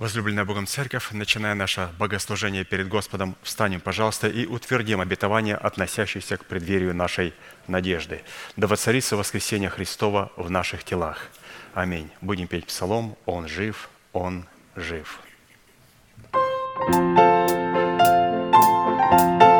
Возлюбленная Богом Церковь, начиная наше богослужение перед Господом, встанем, пожалуйста, и утвердим обетование, относящееся к преддверию нашей надежды. Да воцарится воскресение Христова в наших телах. Аминь. Будем петь псалом «Он жив, Он жив». thank you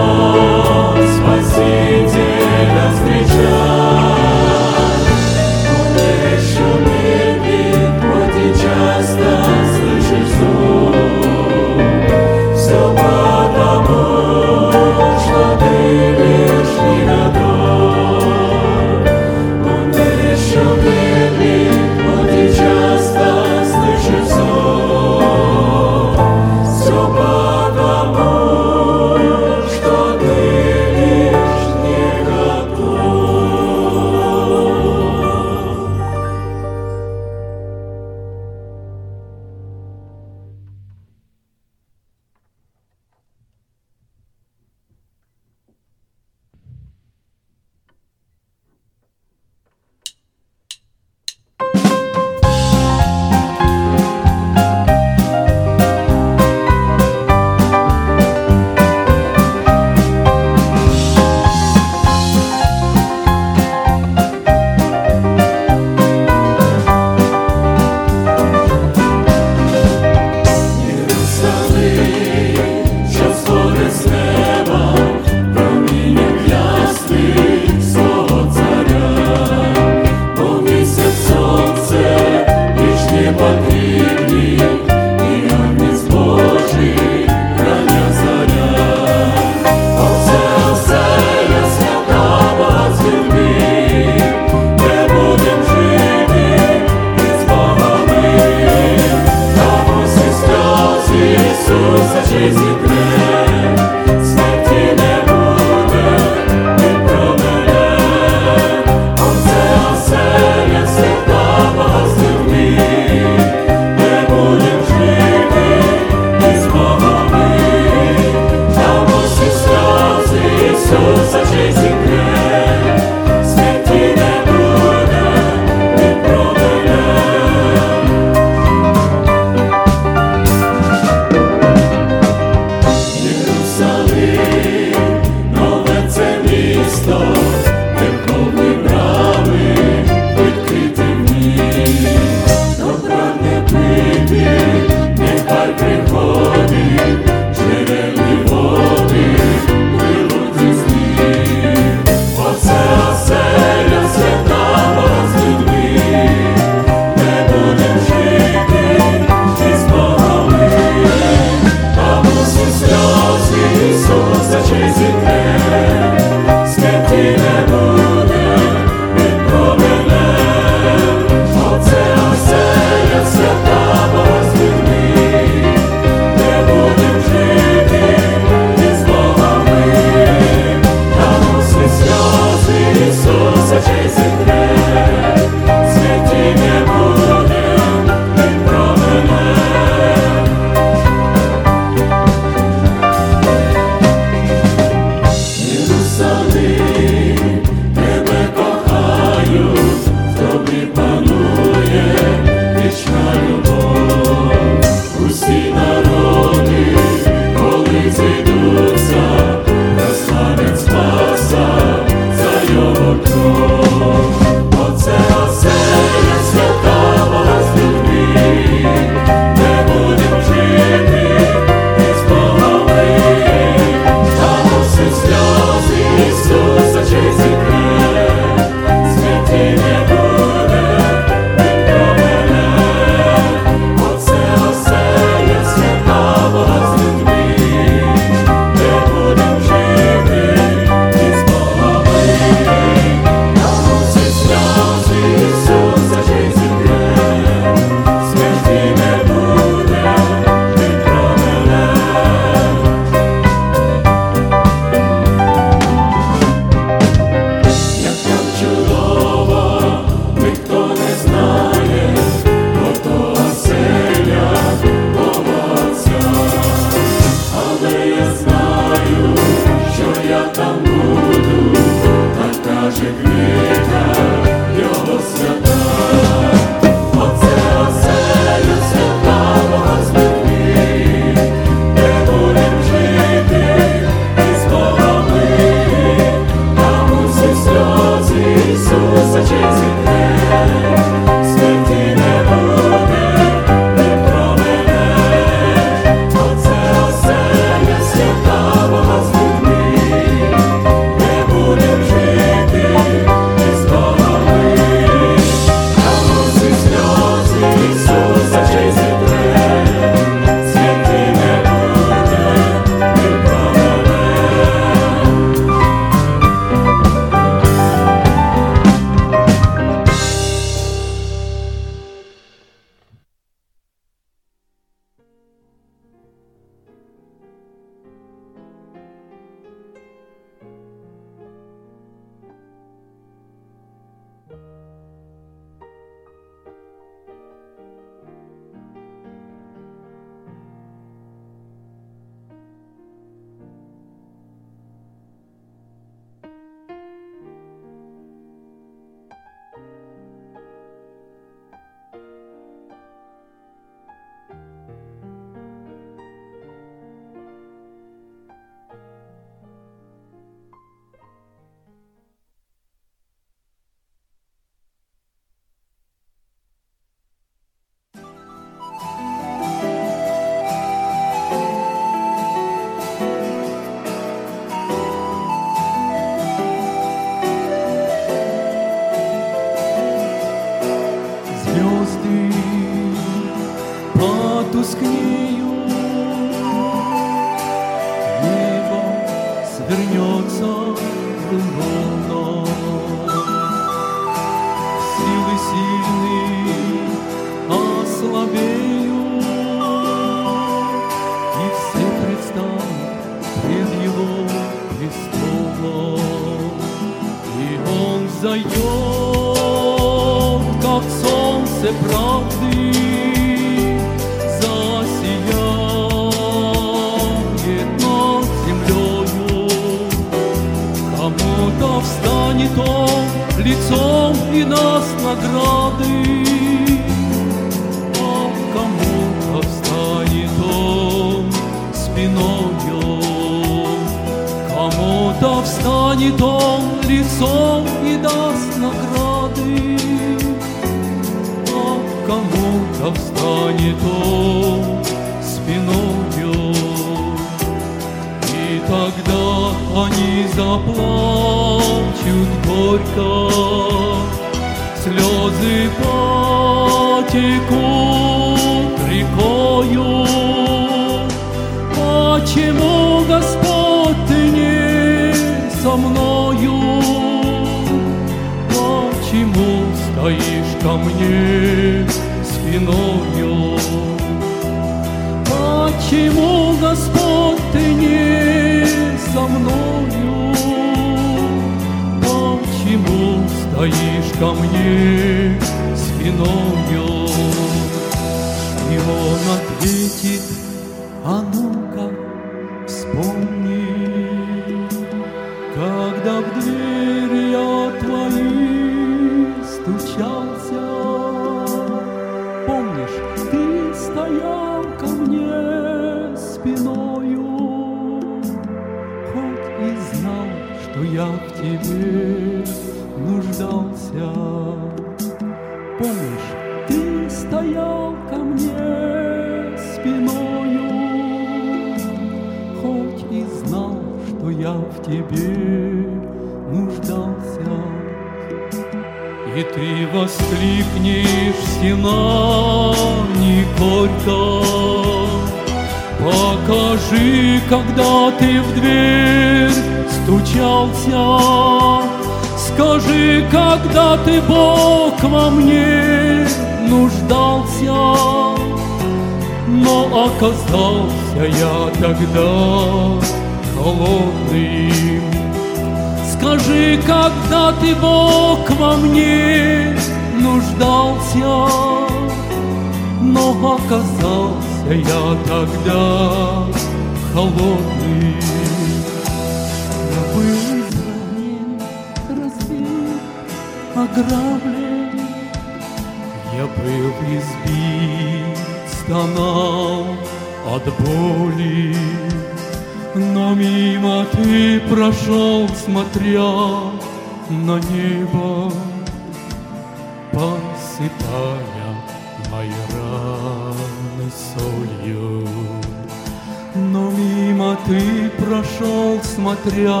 ты прошел, смотря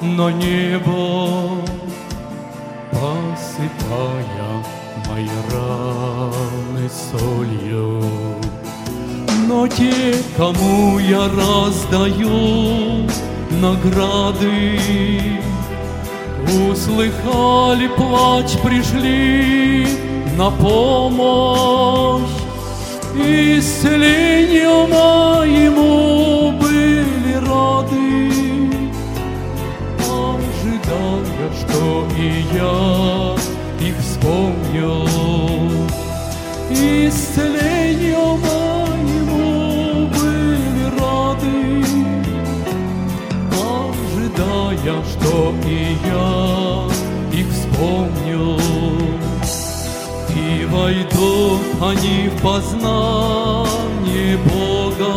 на небо, Посыпая мои раны солью. Но те, кому я раздаю награды, Услыхали плач, пришли на помощь исцелению моему. что и я их вспомнил. Исцелению моему были рады, ожидая, что и я их вспомнил. И войдут они в познание Бога,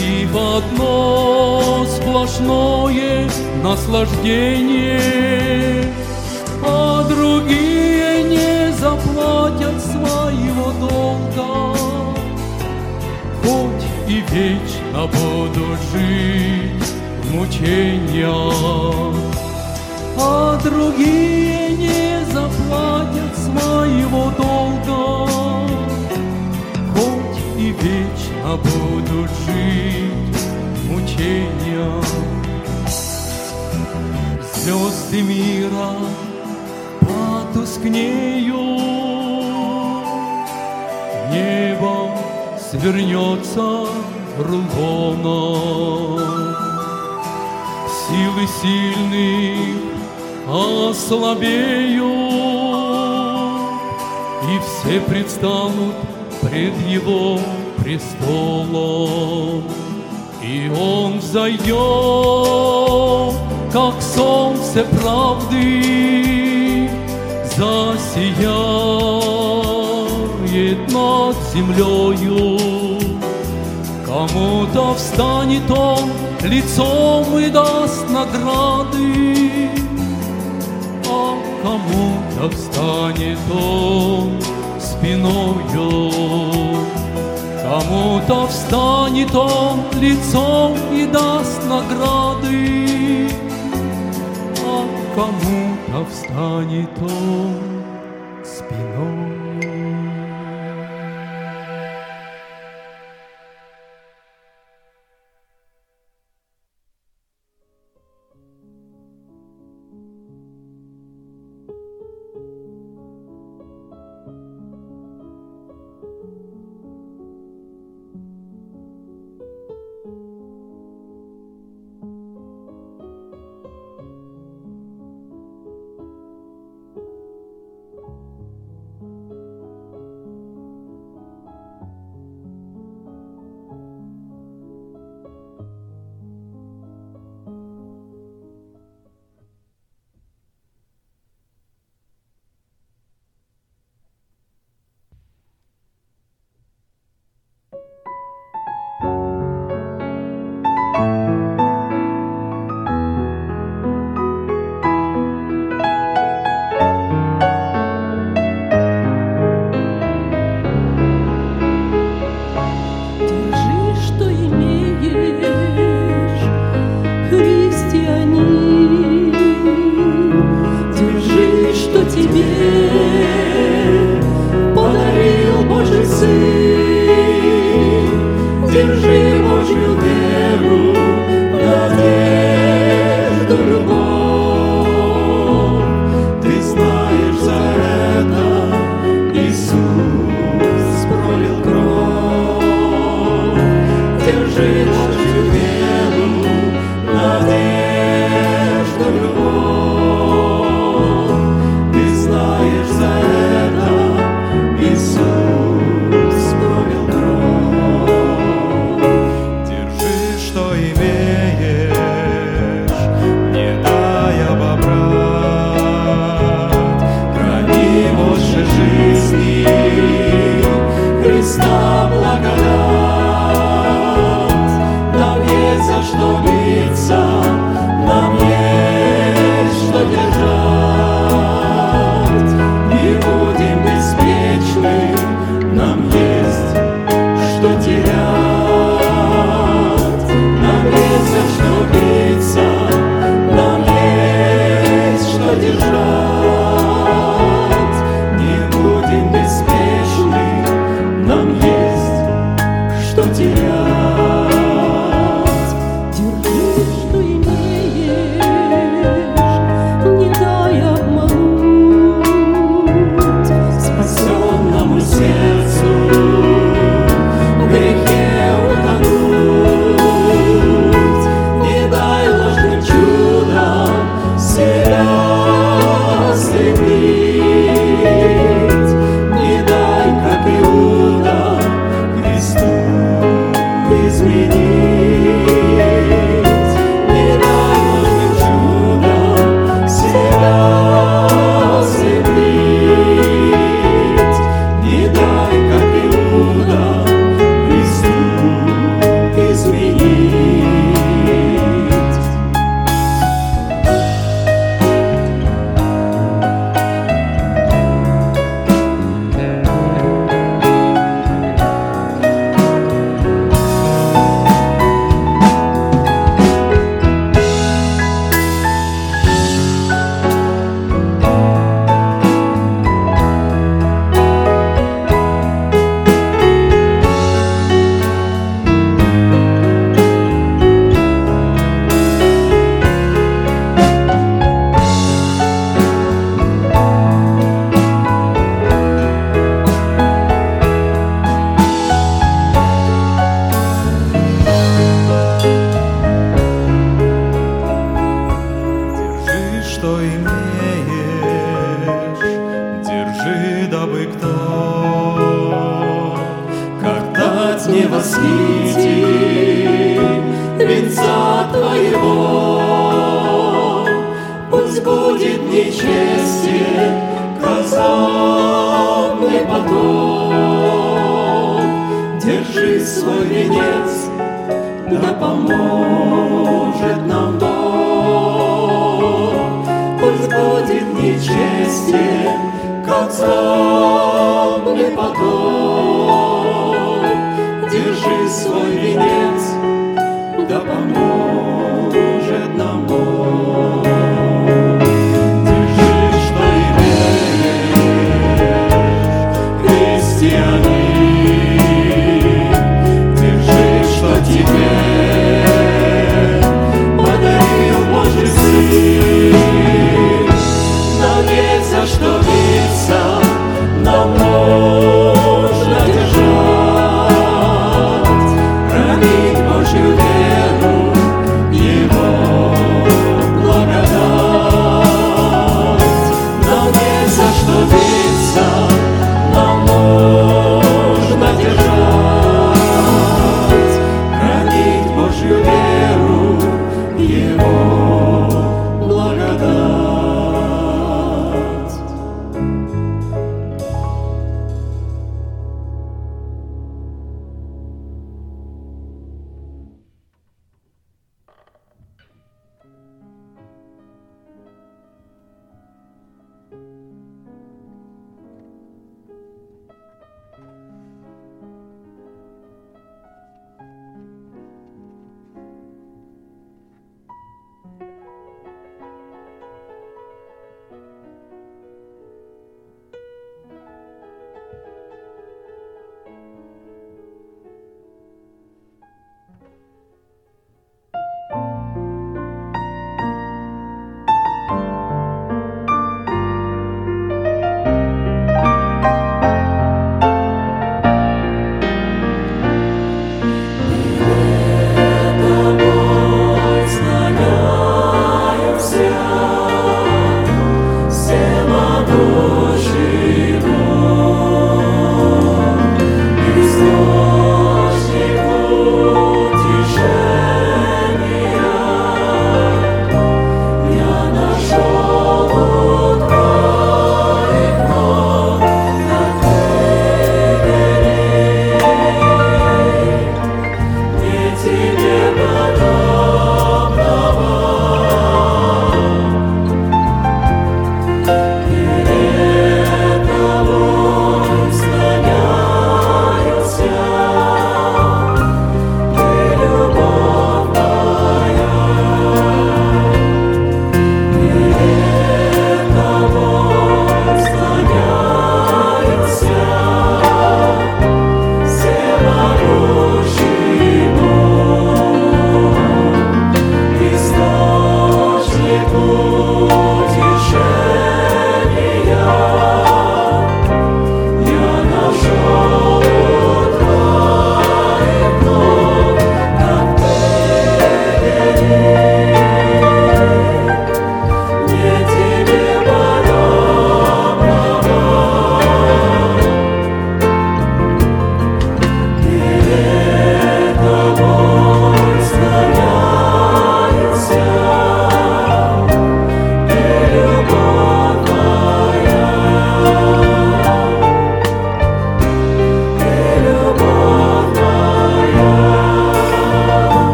и в одно сплошное наслаждение, а другие не заплатят своего долга. Хоть и вечно буду жить мучения, а другие не заплатят своего долга. Хоть и вечно буду жить мучения звезды мира потускнеют, небо свернется рулоном. Силы сильных ослабеют, и все предстанут пред его престолом, и он взойдет как солнце правды, засияет над землею. Кому-то встанет Он лицом и даст награды, а кому-то встанет Он спиною. Кому-то встанет он лицом и даст награды, кому-то встанет он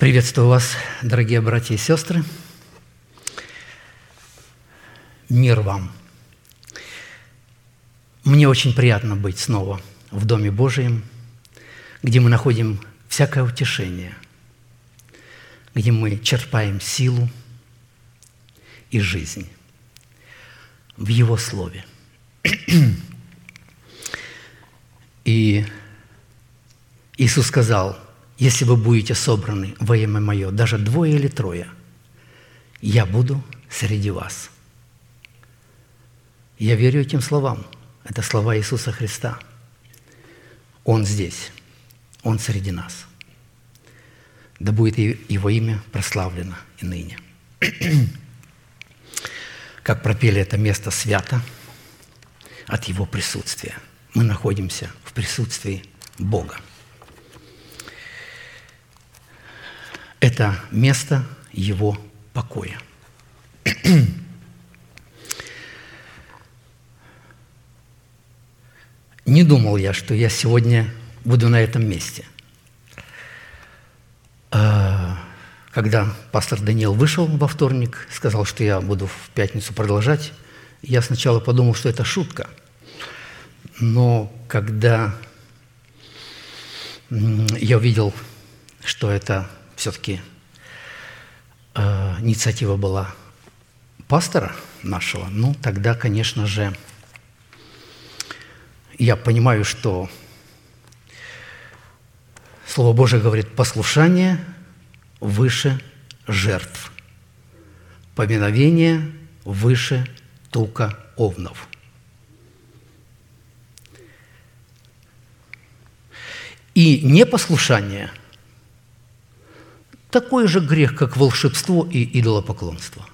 Приветствую вас, дорогие братья и сестры. Мир вам. Мне очень приятно быть снова в Доме Божьем, где мы находим всякое утешение, где мы черпаем силу и жизнь в Его Слове. И Иисус сказал, если вы будете собраны во имя Мое, даже двое или трое, я буду среди вас. Я верю этим словам. Это слова Иисуса Христа. Он здесь. Он среди нас. Да будет Его имя прославлено и ныне. Как пропели это место свято от Его присутствия. Мы находимся в присутствии Бога. Это место Его покоя. Не думал я, что я сегодня буду на этом месте. А, Когда пастор Даниил вышел во вторник, сказал, что я буду в пятницу продолжать, я сначала подумал, что это шутка. Но когда я увидел, что это все-таки э, инициатива была пастора нашего, ну, тогда, конечно же, я понимаю, что Слово Божие говорит, послушание выше жертв, поминовение выше тука овнов. И непослушание – такой же грех, как волшебство и идолопоклонство.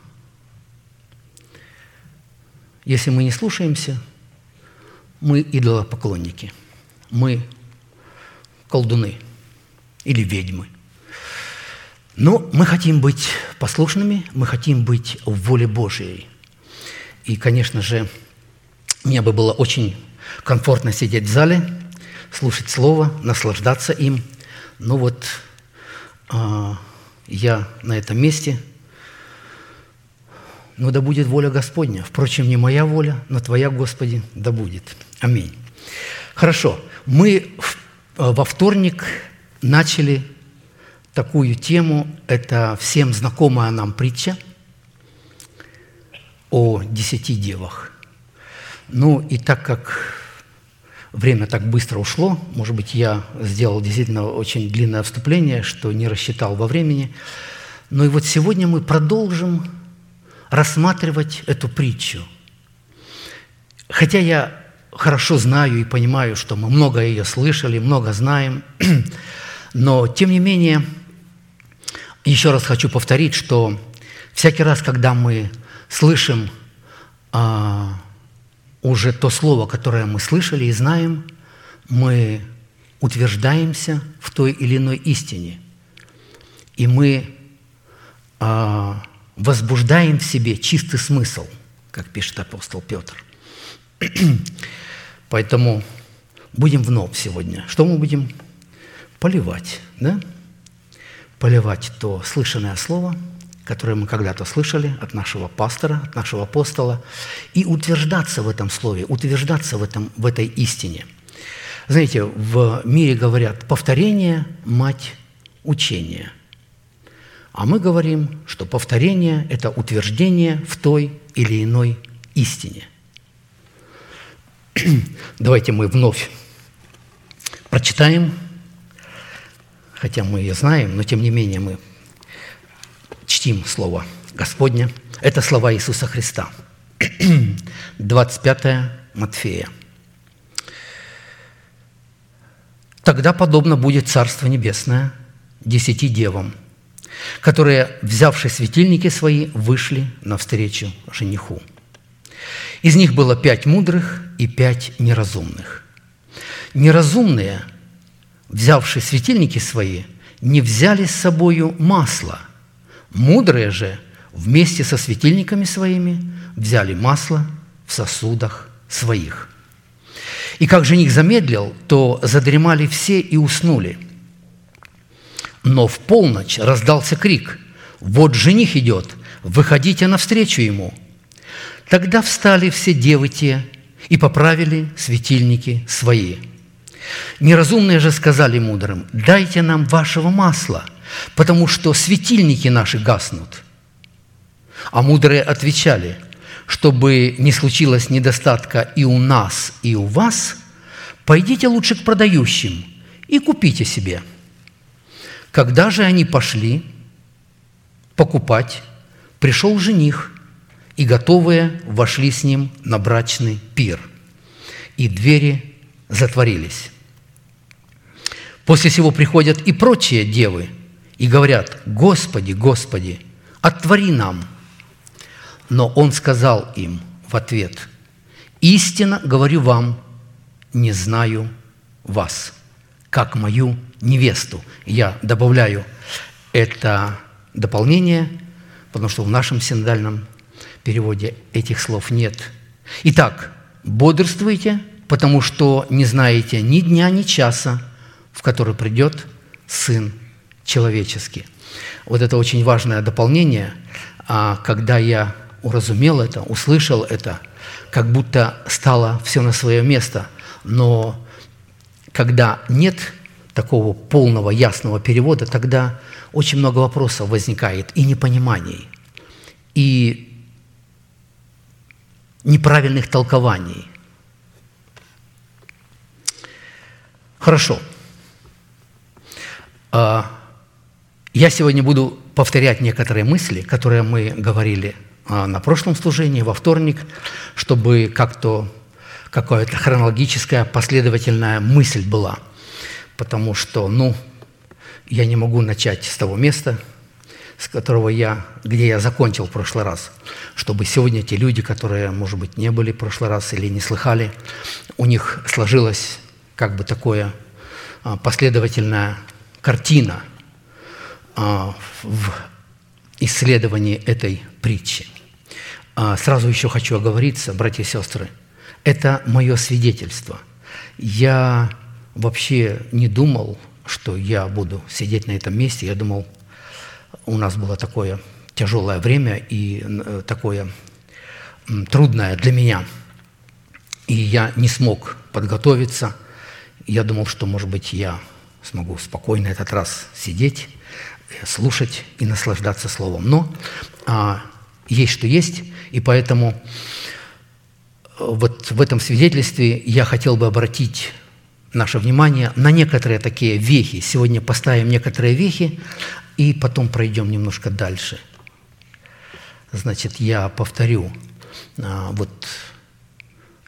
Если мы не слушаемся, мы идолопоклонники, мы колдуны или ведьмы. Но мы хотим быть послушными, мы хотим быть в воле Божьей. И, конечно же, мне бы было очень комфортно сидеть в зале, слушать Слово, наслаждаться им. Но вот а, я на этом месте, ну да будет воля Господня. Впрочем, не моя воля, но Твоя, Господи, да будет. Аминь. Хорошо, мы э, во вторник начали такую тему, это всем знакомая нам притча о десяти девах. Ну и так как время так быстро ушло, может быть, я сделал действительно очень длинное вступление, что не рассчитал во времени, но и вот сегодня мы продолжим рассматривать эту притчу. Хотя я хорошо знаю и понимаю, что мы много ее слышали, много знаем, но тем не менее, еще раз хочу повторить, что всякий раз, когда мы слышим а, уже то слово, которое мы слышали и знаем, мы утверждаемся в той или иной истине. И мы а, возбуждаем в себе чистый смысл, как пишет апостол Петр. Поэтому будем вновь сегодня. Что мы будем? Поливать, да? Поливать то слышанное слово, которое мы когда-то слышали от нашего пастора, от нашего апостола, и утверждаться в этом слове, утверждаться в, этом, в этой истине. Знаете, в мире говорят, повторение – мать учения. А мы говорим, что повторение – это утверждение в той или иной истине – Давайте мы вновь прочитаем, хотя мы ее знаем, но тем не менее мы чтим Слово Господне. Это слова Иисуса Христа. 25 Матфея. Тогда подобно будет Царство Небесное десяти девам, которые, взявши светильники свои, вышли навстречу жениху. Из них было пять мудрых и пять неразумных. Неразумные, взявшие светильники свои, не взяли с собою масло. Мудрые же вместе со светильниками своими взяли масло в сосудах своих. И как жених замедлил, то задремали все и уснули. Но в полночь раздался крик «Вот жених идет, выходите навстречу ему!» Тогда встали все девы те и поправили светильники свои. Неразумные же сказали мудрым, «Дайте нам вашего масла, потому что светильники наши гаснут». А мудрые отвечали, чтобы не случилось недостатка и у нас, и у вас, пойдите лучше к продающим и купите себе. Когда же они пошли покупать, пришел жених, и готовые вошли с ним на брачный пир, и двери затворились. После сего приходят и прочие девы и говорят, «Господи, Господи, отвори нам!» Но он сказал им в ответ, «Истинно говорю вам, не знаю вас, как мою невесту». Я добавляю это дополнение, потому что в нашем синодальном переводе этих слов нет. Итак, бодрствуйте, потому что не знаете ни дня, ни часа, в который придет Сын Человеческий. Вот это очень важное дополнение. А когда я уразумел это, услышал это, как будто стало все на свое место. Но когда нет такого полного, ясного перевода, тогда очень много вопросов возникает и непониманий, и неправильных толкований. Хорошо. А, я сегодня буду повторять некоторые мысли, которые мы говорили а, на прошлом служении, во вторник, чтобы как-то какая-то хронологическая, последовательная мысль была. Потому что, ну, я не могу начать с того места, с которого я, где я закончил в прошлый раз, чтобы сегодня те люди, которые, может быть, не были в прошлый раз или не слыхали, у них сложилась как бы такое а, последовательная картина в исследовании этой притчи. А, сразу еще хочу оговориться, братья и сестры, это мое свидетельство. Я вообще не думал, что я буду сидеть на этом месте. Я думал, у нас было такое тяжелое время и э, такое трудное для меня. И я не смог подготовиться. Я думал, что, может быть, я смогу спокойно этот раз сидеть, слушать и наслаждаться Словом. Но а, есть что есть, и поэтому э, вот в этом свидетельстве я хотел бы обратить наше внимание на некоторые такие вехи. Сегодня поставим некоторые вехи, и потом пройдем немножко дальше. Значит, я повторю. А, вот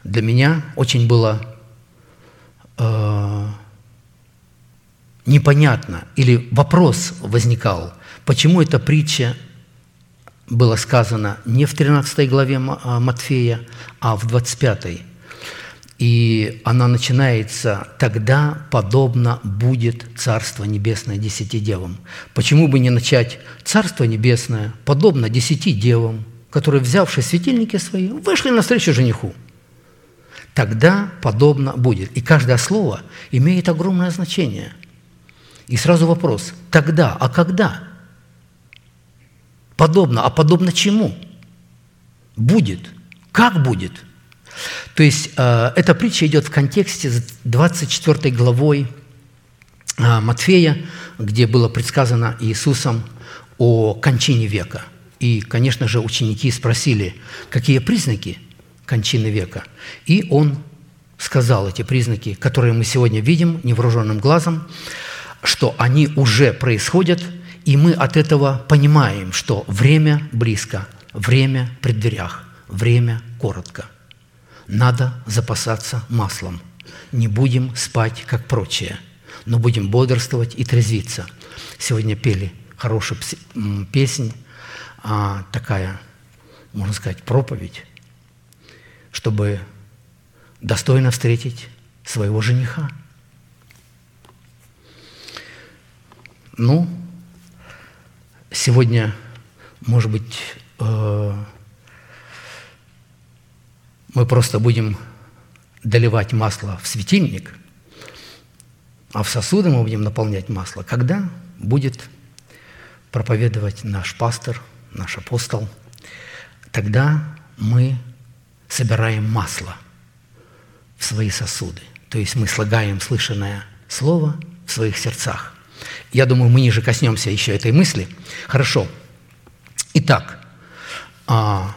для меня очень было э, непонятно, или вопрос возникал, почему эта притча была сказана не в 13 главе а, Матфея, а в 25. И она начинается «Тогда подобно будет Царство Небесное десяти девам». Почему бы не начать «Царство Небесное подобно десяти девам, которые, взявшие светильники свои, вышли навстречу жениху»? Тогда подобно будет. И каждое слово имеет огромное значение. И сразу вопрос «Тогда? А когда?» Подобно. А подобно чему? Будет. Как будет – то есть э, эта притча идет в контексте с 24 главой э, Матфея, где было предсказано Иисусом о кончине века. И, конечно же, ученики спросили, какие признаки кончины века. И он сказал эти признаки, которые мы сегодня видим невооруженным глазом, что они уже происходят, и мы от этого понимаем, что время близко, время при дверях, время коротко – надо запасаться маслом. Не будем спать, как прочие, но будем бодрствовать и трезвиться. Сегодня пели хорошую песнь, а, такая, можно сказать, проповедь, чтобы достойно встретить своего жениха. Ну, сегодня, может быть, э, мы просто будем доливать масло в светильник А в сосуды мы будем наполнять масло, когда будет проповедовать наш пастор, наш апостол. Тогда мы собираем масло в свои сосуды. То есть мы слагаем слышанное слово в своих сердцах. Я думаю, мы ниже коснемся еще этой мысли. Хорошо. Итак, а,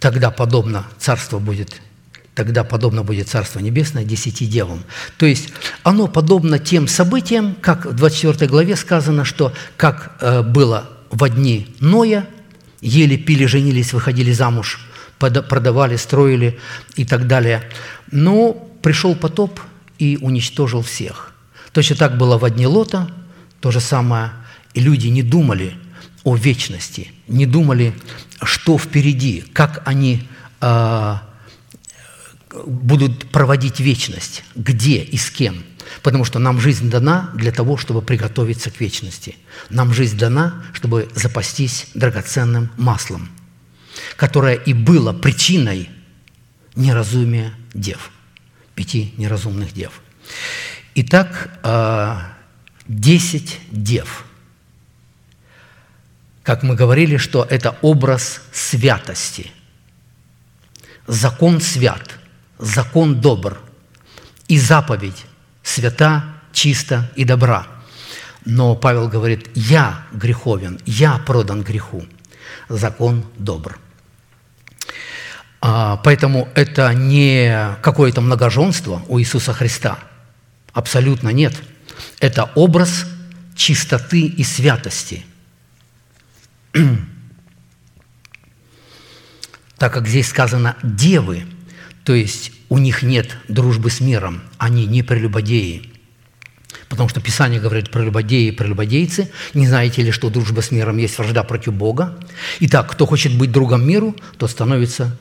тогда подобно царство будет тогда подобно будет Царство Небесное десяти девам. То есть оно подобно тем событиям, как в 24 главе сказано, что как э, было в дни Ноя, ели, пили, женились, выходили замуж, продавали, строили и так далее. Но пришел потоп и уничтожил всех. Точно так было в дни Лота, то же самое. И люди не думали о вечности, не думали, что впереди, как они э, будут проводить вечность, где и с кем. Потому что нам жизнь дана для того, чтобы приготовиться к вечности. Нам жизнь дана, чтобы запастись драгоценным маслом, которое и было причиной неразумия дев, пяти неразумных дев. Итак, э, десять дев. Как мы говорили, что это образ святости. Закон свят – закон добр, и заповедь свята, чиста и добра. Но Павел говорит, я греховен, я продан греху. Закон добр. А, поэтому это не какое-то многоженство у Иисуса Христа. Абсолютно нет. Это образ чистоты и святости. так как здесь сказано «девы», то есть у них нет дружбы с миром, они не прелюбодеи. Потому что Писание говорит про любодеи и прелюбодейцы. Не знаете ли, что дружба с миром есть вражда против Бога? Итак, кто хочет быть другом миру, тот становится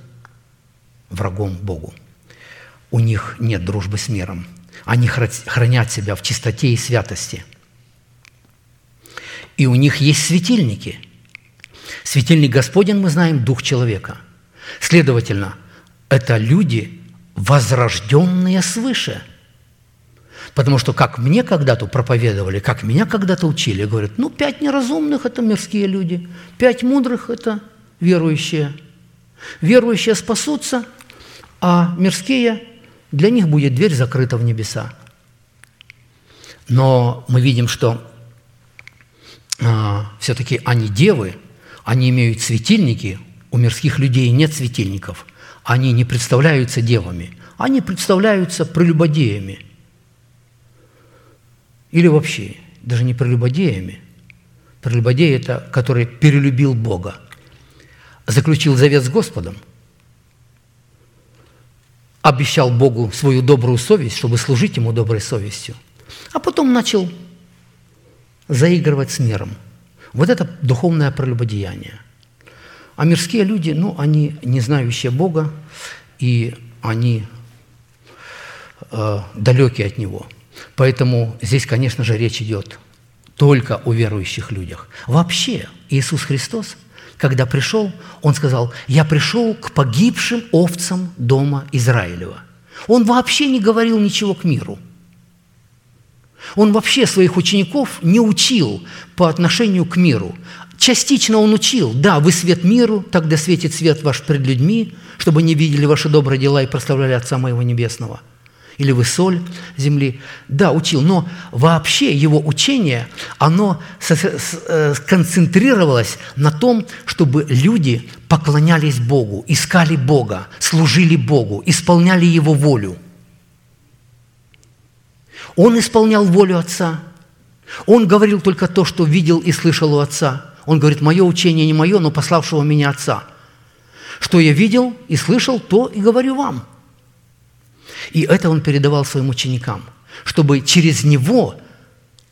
врагом Богу. У них нет дружбы с миром. Они хранят себя в чистоте и святости. И у них есть светильники. Светильник Господень, мы знаем, дух человека. Следовательно, это люди, возрожденные свыше. Потому что как мне когда-то проповедовали, как меня когда-то учили, говорят, ну, пять неразумных – это мирские люди, пять мудрых – это верующие. Верующие спасутся, а мирские – для них будет дверь закрыта в небеса. Но мы видим, что а, все-таки они девы, они имеют светильники, у мирских людей нет светильников – они не представляются девами, они представляются прелюбодеями. Или вообще, даже не прелюбодеями. Прелюбодей – это который перелюбил Бога, заключил завет с Господом, обещал Богу свою добрую совесть, чтобы служить Ему доброй совестью, а потом начал заигрывать с миром. Вот это духовное прелюбодеяние – а мирские люди, ну, они не знающие Бога, и они э, далекие от Него. Поэтому здесь, конечно же, речь идет только о верующих людях. Вообще, Иисус Христос, когда пришел, Он сказал, «Я пришел к погибшим овцам дома Израилева». Он вообще не говорил ничего к миру. Он вообще своих учеников не учил по отношению к миру. Частично он учил, да, вы свет миру, тогда светит свет ваш пред людьми, чтобы не видели ваши добрые дела и прославляли Отца Моего Небесного. Или вы соль земли. Да, учил, но вообще его учение, оно э, сконцентрировалось на том, чтобы люди поклонялись Богу, искали Бога, служили Богу, исполняли Его волю. Он исполнял волю Отца. Он говорил только то, что видел и слышал у Отца – он говорит, мое учение не мое, но пославшего меня Отца. Что я видел и слышал, то и говорю вам. И это он передавал своим ученикам, чтобы через него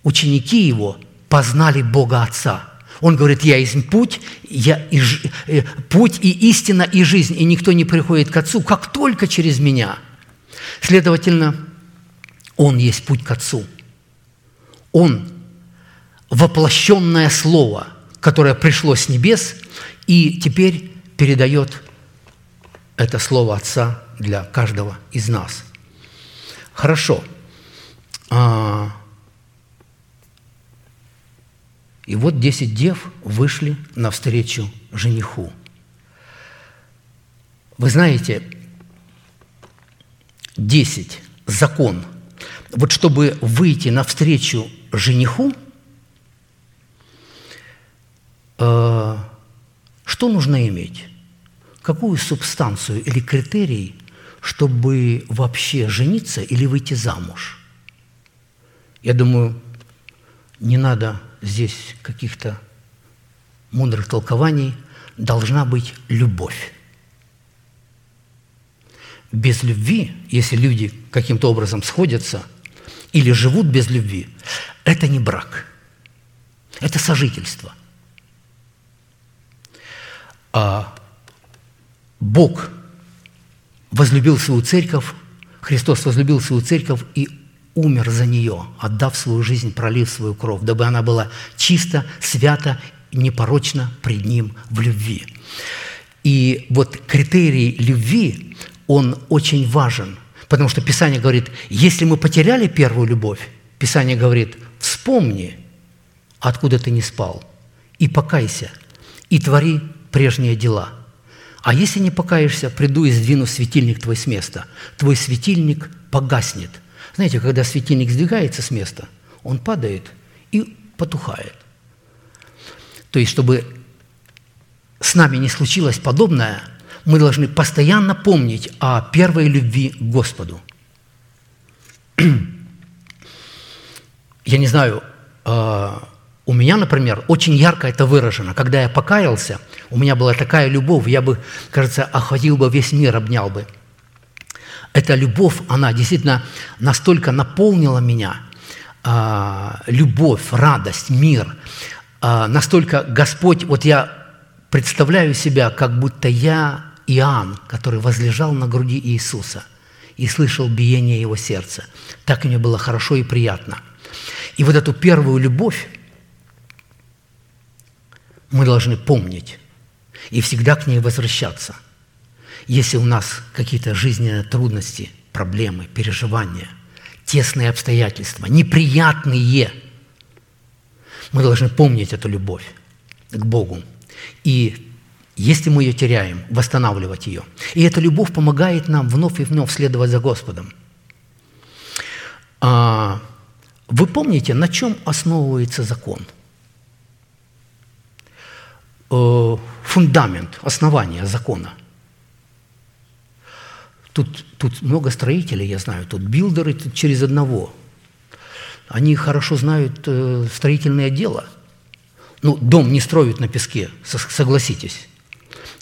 ученики его познали Бога Отца. Он говорит, я есть путь, я и, э, путь и истина и жизнь, и никто не приходит к Отцу, как только через меня. Следовательно, Он есть путь к Отцу. Он – воплощенное Слово – которое пришло с небес и теперь передает это слово Отца для каждого из нас. Хорошо. А, и вот десять дев вышли навстречу жениху. Вы знаете, десять закон. Вот чтобы выйти навстречу жениху, э, что нужно иметь? Какую субстанцию или критерий – чтобы вообще жениться или выйти замуж? Я думаю, не надо здесь каких-то мудрых толкований, должна быть любовь. Без любви, если люди каким-то образом сходятся или живут без любви, это не брак, это сожительство. А Бог возлюбил свою церковь, Христос возлюбил свою церковь и умер за нее, отдав свою жизнь, пролив свою кровь, дабы она была чисто, свято, непорочна пред Ним в любви. И вот критерий любви, он очень важен, потому что Писание говорит, если мы потеряли первую любовь, Писание говорит, вспомни, откуда ты не спал, и покайся, и твори прежние дела. А если не покаешься, приду и сдвину светильник твой с места. Твой светильник погаснет – знаете, когда светильник сдвигается с места, он падает и потухает. То есть, чтобы с нами не случилось подобное, мы должны постоянно помнить о первой любви к Господу. Я не знаю, а, у меня, например, очень ярко это выражено. Когда я покаялся, у меня была такая любовь, я бы, кажется, охватил бы весь мир, обнял бы – эта любовь, она действительно настолько наполнила меня, а, любовь, радость, мир, а, настолько Господь, вот я представляю себя, как будто я Иоанн, который возлежал на груди Иисуса и слышал биение Его сердца. Так мне было хорошо и приятно. И вот эту первую любовь мы должны помнить и всегда к ней возвращаться – если у нас какие-то жизненные трудности, проблемы, переживания, тесные обстоятельства, неприятные, мы должны помнить эту любовь к Богу. И если мы ее теряем, восстанавливать ее. И эта любовь помогает нам вновь и вновь следовать за Господом. А, вы помните, на чем основывается закон? Э, фундамент, основание закона. Тут, тут много строителей, я знаю, тут билдеры тут через одного. Они хорошо знают э, строительное дело. Ну, дом не строят на песке, согласитесь.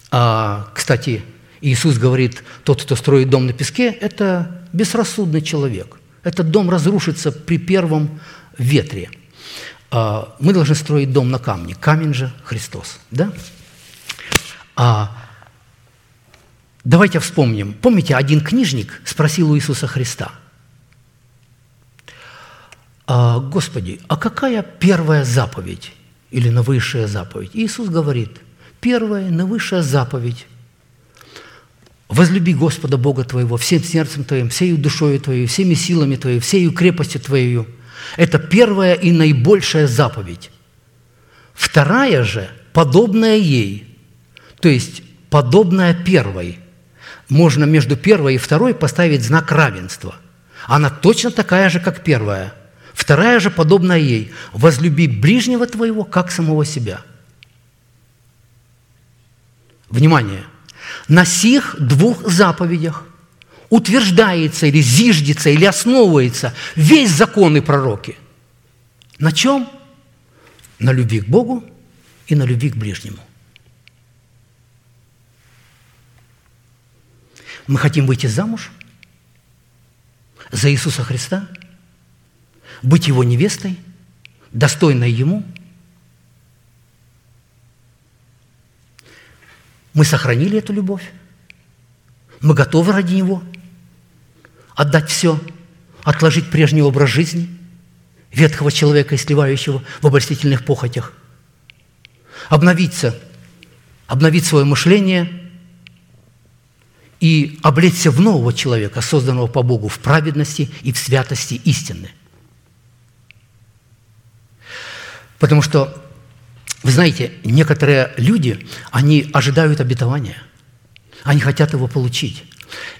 А, кстати, Иисус говорит, тот, кто строит дом на песке, это безрассудный человек. Этот дом разрушится при первом ветре. А, мы должны строить дом на камне. Камень же Христос. Да? А Давайте вспомним. Помните, один книжник спросил у Иисуса Христа, «А, «Господи, а какая первая заповедь или наивысшая заповедь?» Иисус говорит, первая наивысшая заповедь – возлюби Господа Бога твоего всем сердцем твоим, всею душою твоей, всеми силами твоей, всею крепостью твоей. Это первая и наибольшая заповедь. Вторая же, подобная ей, то есть подобная первой – можно между первой и второй поставить знак равенства. Она точно такая же, как первая. Вторая же, подобная ей, возлюби ближнего твоего, как самого себя. Внимание! На сих двух заповедях утверждается или зиждется, или основывается весь закон и пророки. На чем? На любви к Богу и на любви к ближнему. Мы хотим выйти замуж за Иисуса Христа, быть Его невестой, достойной Ему. Мы сохранили эту любовь. Мы готовы ради Него отдать все, отложить прежний образ жизни, ветхого человека, истлевающего в обольстительных похотях, обновиться, обновить свое мышление – и облечься в нового человека, созданного по Богу в праведности и в святости истины. Потому что Вы знаете, некоторые люди, они ожидают обетования, они хотят его получить,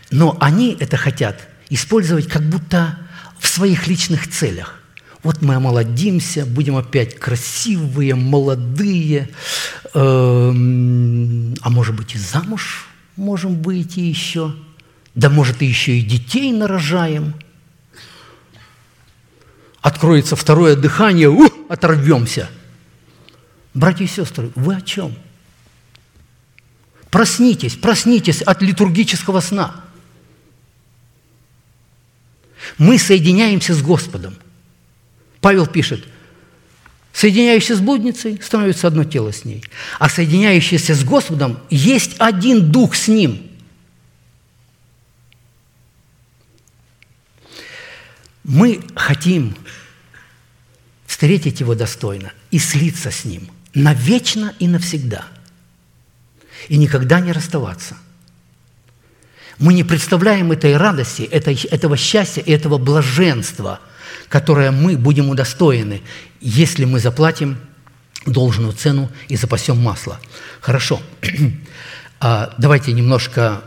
но они это хотят использовать как будто в своих личных целях. Вот мы омолодимся, будем опять красивые, молодые, эм, а может быть и замуж можем выйти еще, да может и еще и детей нарожаем. Откроется второе дыхание, ух, оторвемся. Братья и сестры, вы о чем? Проснитесь, проснитесь от литургического сна. Мы соединяемся с Господом. Павел пишет, соединяющийся с блудницей становится одно тело с ней, а соединяющийся с Господом есть один дух с ним. Мы хотим встретить Его достойно и слиться с Ним навечно и навсегда, и никогда не расставаться. Мы не представляем этой радости, этого счастья, этого блаженства, которое мы будем удостоены, если мы заплатим должную цену и запасем масло. Хорошо. А, давайте немножко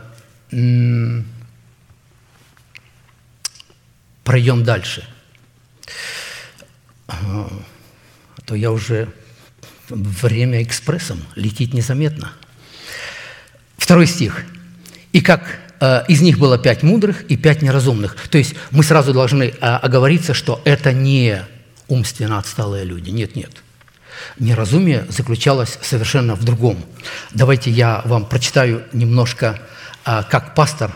пройдем дальше. А то я уже время экспрессом, летит незаметно. Второй стих. «И как из них было пять мудрых и пять неразумных». То есть мы сразу должны э, оговориться, что это не умственно отсталые люди. Нет, нет. Неразумие заключалось совершенно в другом. Давайте я вам прочитаю немножко, э, как пастор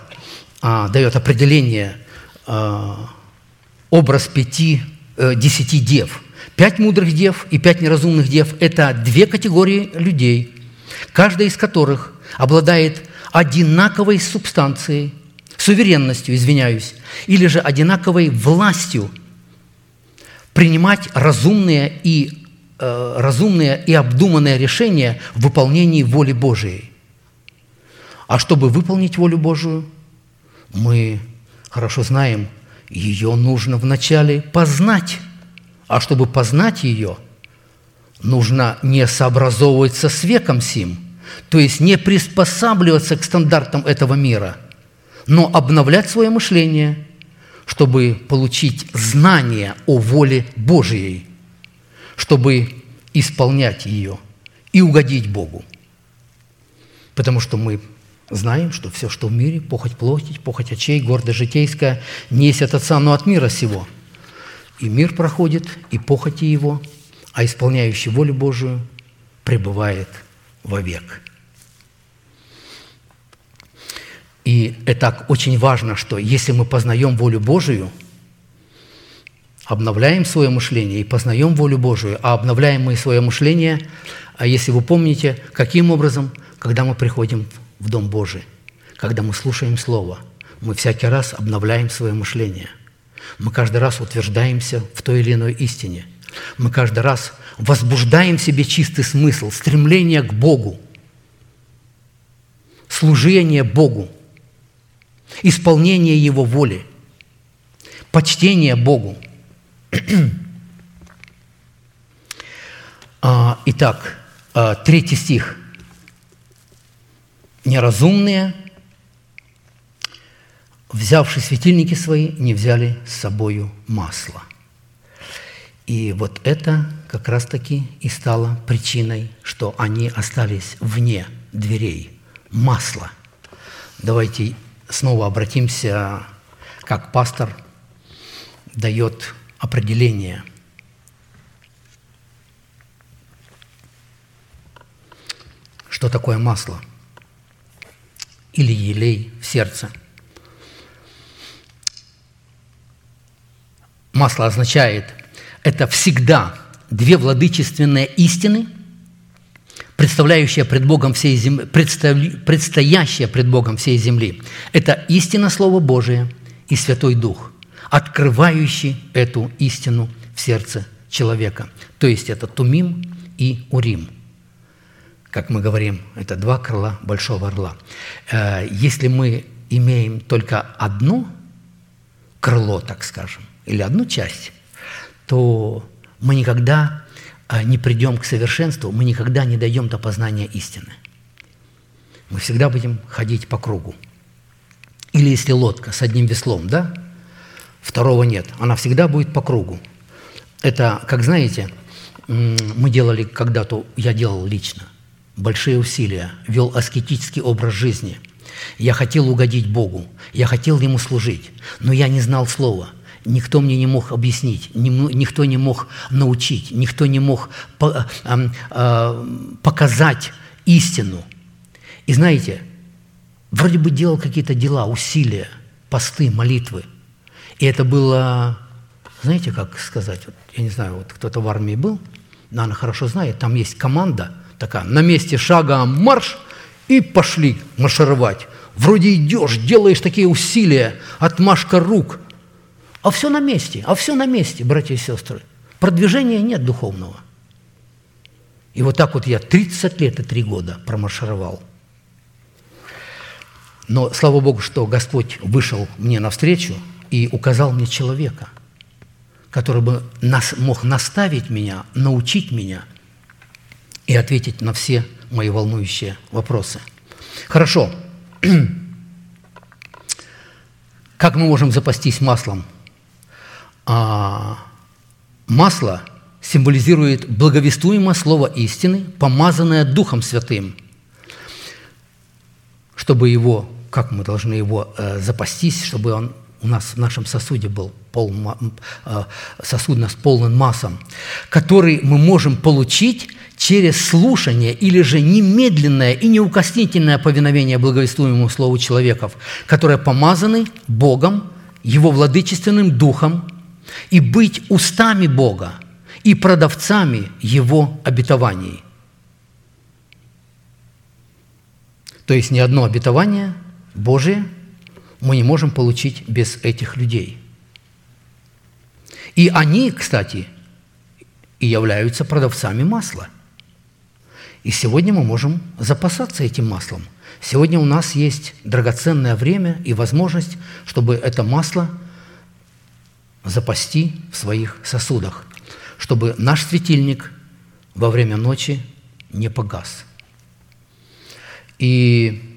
э, дает определение э, образ пяти, э, десяти дев. Пять мудрых дев и пять неразумных дев – это две категории людей, каждая из которых обладает одинаковой субстанцией, суверенностью, извиняюсь, или же одинаковой властью принимать разумные и, э, разумные и обдуманные решения в выполнении воли Божией. А чтобы выполнить волю Божию, мы хорошо знаем – ее нужно вначале познать. А чтобы познать ее, нужно не сообразовываться с веком сим, то есть не приспосабливаться к стандартам этого мира, но обновлять свое мышление, чтобы получить знание о воле Божьей, чтобы исполнять ее и угодить Богу. Потому что мы Знаем, что все, что в мире, похоть плотить, похоть очей, гордость житейская, не есть от Отца, но от мира сего. И мир проходит, и похоти его, а исполняющий волю Божию пребывает вовек. И это очень важно, что если мы познаем волю Божию, обновляем свое мышление и познаем волю Божию, а обновляем мы свое мышление, а если вы помните, каким образом, когда мы приходим в Дом Божий, когда мы слушаем Слово, мы всякий раз обновляем свое мышление. Мы каждый раз утверждаемся в той или иной истине. Мы каждый раз возбуждаем в себе чистый смысл, стремление к Богу, служение Богу, исполнение Его воли, почтение Богу. А, итак, а, третий стих – неразумные, взявши светильники свои, не взяли с собою масло. И вот это как раз-таки и стало причиной, что они остались вне дверей. Масло. Давайте снова обратимся, как пастор дает определение. Что такое масло? – или елей в сердце. Масло означает, это всегда две владычественные истины, представляющие пред Богом всей земли, предстоящие пред Богом всей земли. Это истина Слова Божия и Святой Дух, открывающий эту истину в сердце человека. То есть это Тумим и Урим – как мы говорим, это два крыла большого орла. Э, если мы имеем только одно крыло, так скажем, или одну часть, то мы никогда а, не придем к совершенству, мы никогда не дойдем до познания истины. Мы всегда будем ходить по кругу. Или если лодка с одним веслом, да, второго нет, она всегда будет по кругу. Это, как знаете, мы делали когда-то, я делал лично, большие усилия, вел аскетический образ жизни. Я хотел угодить Богу, я хотел Ему служить, но я не знал слова. Никто мне не мог объяснить, никто не мог научить, никто не мог ам, а, показать истину. И знаете, вроде бы делал какие-то дела, усилия, посты, молитвы. И это было, знаете, как сказать, вот, я не знаю, вот кто-то в армии был, наверное, хорошо знает, там есть команда такая, на месте шага марш, и пошли маршировать. Вроде идешь, делаешь такие усилия, отмашка рук, а все на месте, а все на месте, братья и сестры. Продвижения нет духовного. И вот так вот я 30 лет и 3 года промаршировал. Но слава Богу, что Господь вышел мне навстречу и указал мне человека, который бы нас, мог наставить меня, научить меня и ответить на все мои волнующие вопросы. Хорошо. Как мы можем запастись маслом? А, масло символизирует благовествуемое слово истины, помазанное Духом Святым, чтобы его, как мы должны его э, запастись, чтобы он у нас в нашем сосуде был пол, э, сосуд нас полон маслом, который мы можем получить через слушание или же немедленное и неукоснительное повиновение благовествуемому слову человеков, которые помазаны Богом, Его владычественным Духом, и быть устами Бога и продавцами Его обетований. То есть ни одно обетование Божие мы не можем получить без этих людей. И они, кстати, и являются продавцами масла. И сегодня мы можем запасаться этим маслом. Сегодня у нас есть драгоценное время и возможность, чтобы это масло запасти в своих сосудах, чтобы наш светильник во время ночи не погас. И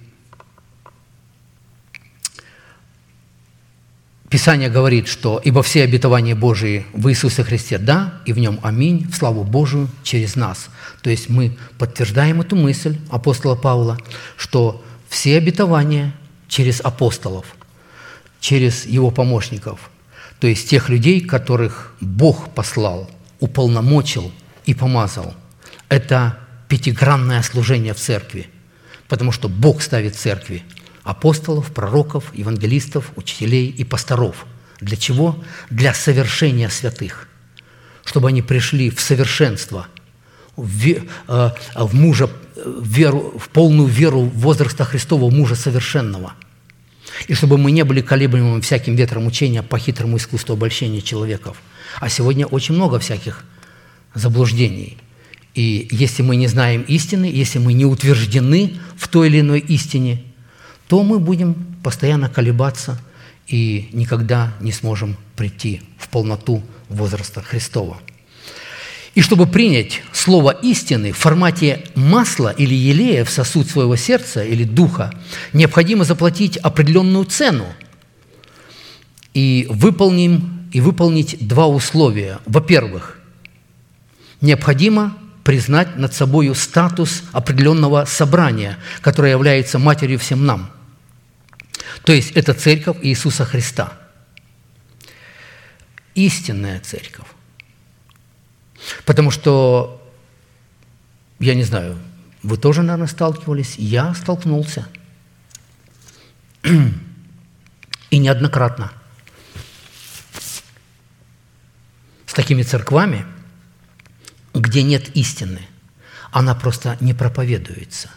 Писание говорит, что «Ибо все обетования Божии в Иисусе Христе да, и в Нем аминь, в славу Божию через нас». То есть мы подтверждаем эту мысль апостола Павла, что все обетования через апостолов, через его помощников, то есть тех людей, которых Бог послал, уполномочил и помазал. Это пятигранное служение в церкви, потому что Бог ставит церкви апостолов, пророков, евангелистов, учителей и пасторов. Для чего? Для совершения святых, чтобы они пришли в совершенство, в, э, в мужа, в веру, в полную веру в возраста Христова, мужа совершенного. И чтобы мы не были колеблемым всяким ветром учения по хитрому искусству обольщения человеков. А сегодня очень много всяких заблуждений. И если мы не знаем истины, если мы не утверждены в той или иной истине, то мы будем постоянно колебаться и никогда не сможем прийти в полноту возраста Христова. И чтобы принять слово истины в формате масла или елея в сосуд своего сердца или духа, необходимо заплатить определенную цену и, выполним, и выполнить два условия. Во-первых, необходимо признать над собою статус определенного собрания, которое является матерью всем нам. То есть это церковь Иисуса Христа. Истинная церковь. Потому что, я не знаю, вы тоже, наверное, сталкивались, я столкнулся. И неоднократно. С такими церквами, где нет истины, она просто не проповедуется,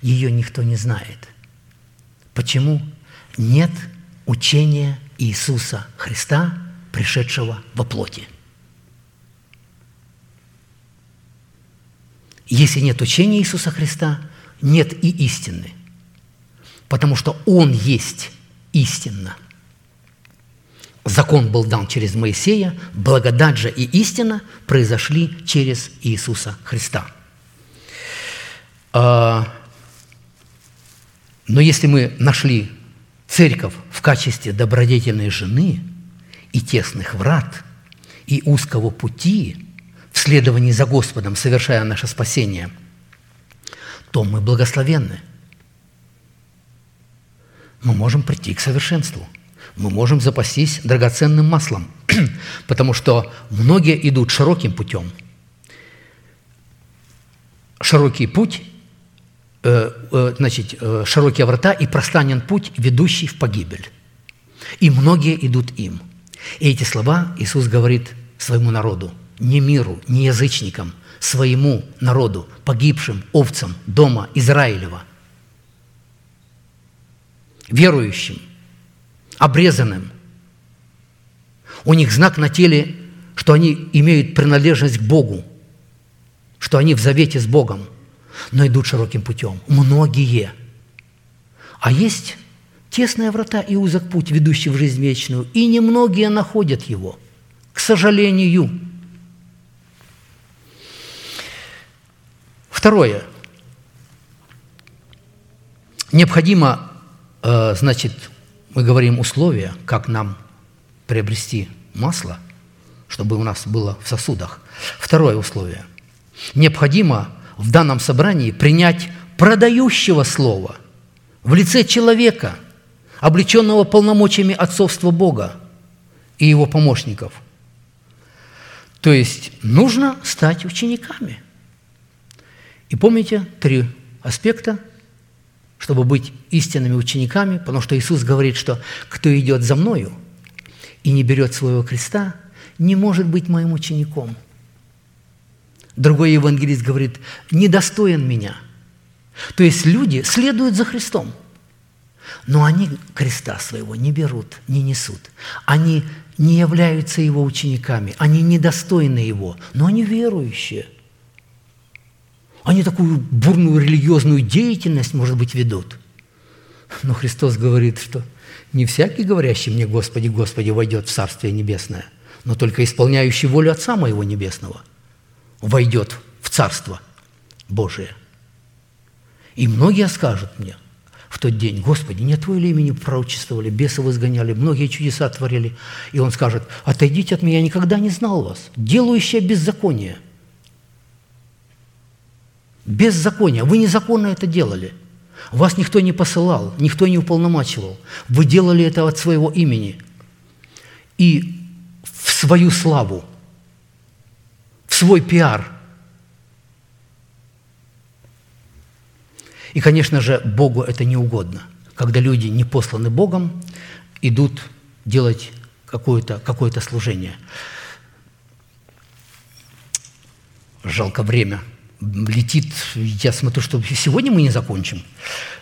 ее никто не знает. Почему? Нет учения Иисуса Христа, пришедшего во плоти. Если нет учения Иисуса Христа, нет и истины, потому что Он есть истинно. закон был дан через Моисея, благодать же и истина произошли через Иисуса Христа. А, Но если мы нашли церковь в качестве добродетельной жены и тесных врат, и узкого пути в следовании за Господом, совершая наше спасение, то мы благословенны. Мы можем прийти к совершенству. Мы можем запастись драгоценным маслом, потому что многие идут широким путем. Широкий путь э, э, значит, э, широкие врата и пространен путь, ведущий в погибель. И многие идут им. И эти слова Иисус говорит своему народу, не миру, не язычникам, своему народу, погибшим овцам дома Израилева, верующим, обрезанным. У них знак на теле, что они имеют принадлежность к Богу, что они в завете с Богом, но идут широким путем. Многие. А есть тесные врата и узок путь, ведущий в жизнь вечную, и немногие находят его, к сожалению. Второе. Необходимо, э, значит, мы говорим условия, как нам приобрести масло, чтобы у нас было в сосудах. Второе условие. Необходимо в данном собрании принять продающего слова в лице человека, облеченного полномочиями отцовства Бога и его помощников. То есть нужно стать учениками. И помните три аспекта, чтобы быть истинными учениками, потому что Иисус говорит, что кто идет за Мною и не берет своего креста, не может быть моим учеником. Другой евангелист говорит, недостоин меня. То есть люди следуют за Христом, но они креста своего не берут, не несут. Они не являются Его учениками, они недостойны Его, но они верующие. Они такую бурную религиозную деятельность, может быть, ведут. Но Христос говорит, что не всякий, говорящий мне «Господи, Господи» войдет в Царствие Небесное, но только исполняющий волю Отца Моего Небесного войдет в Царство Божие. И многие скажут мне в тот день, Господи, не Твое имени пророчествовали, бесов изгоняли, многие чудеса творили. И Он скажет, отойдите от меня, я никогда не знал вас, делающие беззаконие – Беззаконие. Вы незаконно это делали. Вас никто не посылал, никто не уполномачивал. Вы делали это от своего имени. И в свою славу, в свой пиар. И, конечно же, Богу это не угодно. Когда люди, не посланы Богом, идут делать какое-то какое служение. Жалко время – летит, я смотрю, что сегодня мы не закончим.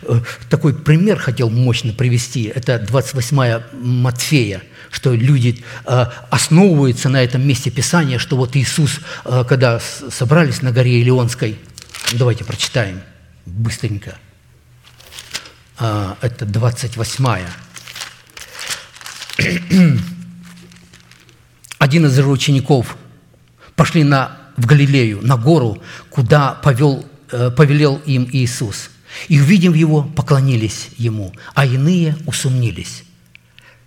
Э, такой пример хотел мощно привести. Это 28 Матфея, что люди э, основываются на этом месте Писания, что вот Иисус, э, когда собрались на горе Илионской, давайте прочитаем быстренько. Это 28 Один из учеников пошли на в Галилею, на гору, куда повел, э, повелел им Иисус. И, увидев Его, поклонились Ему, а иные усомнились.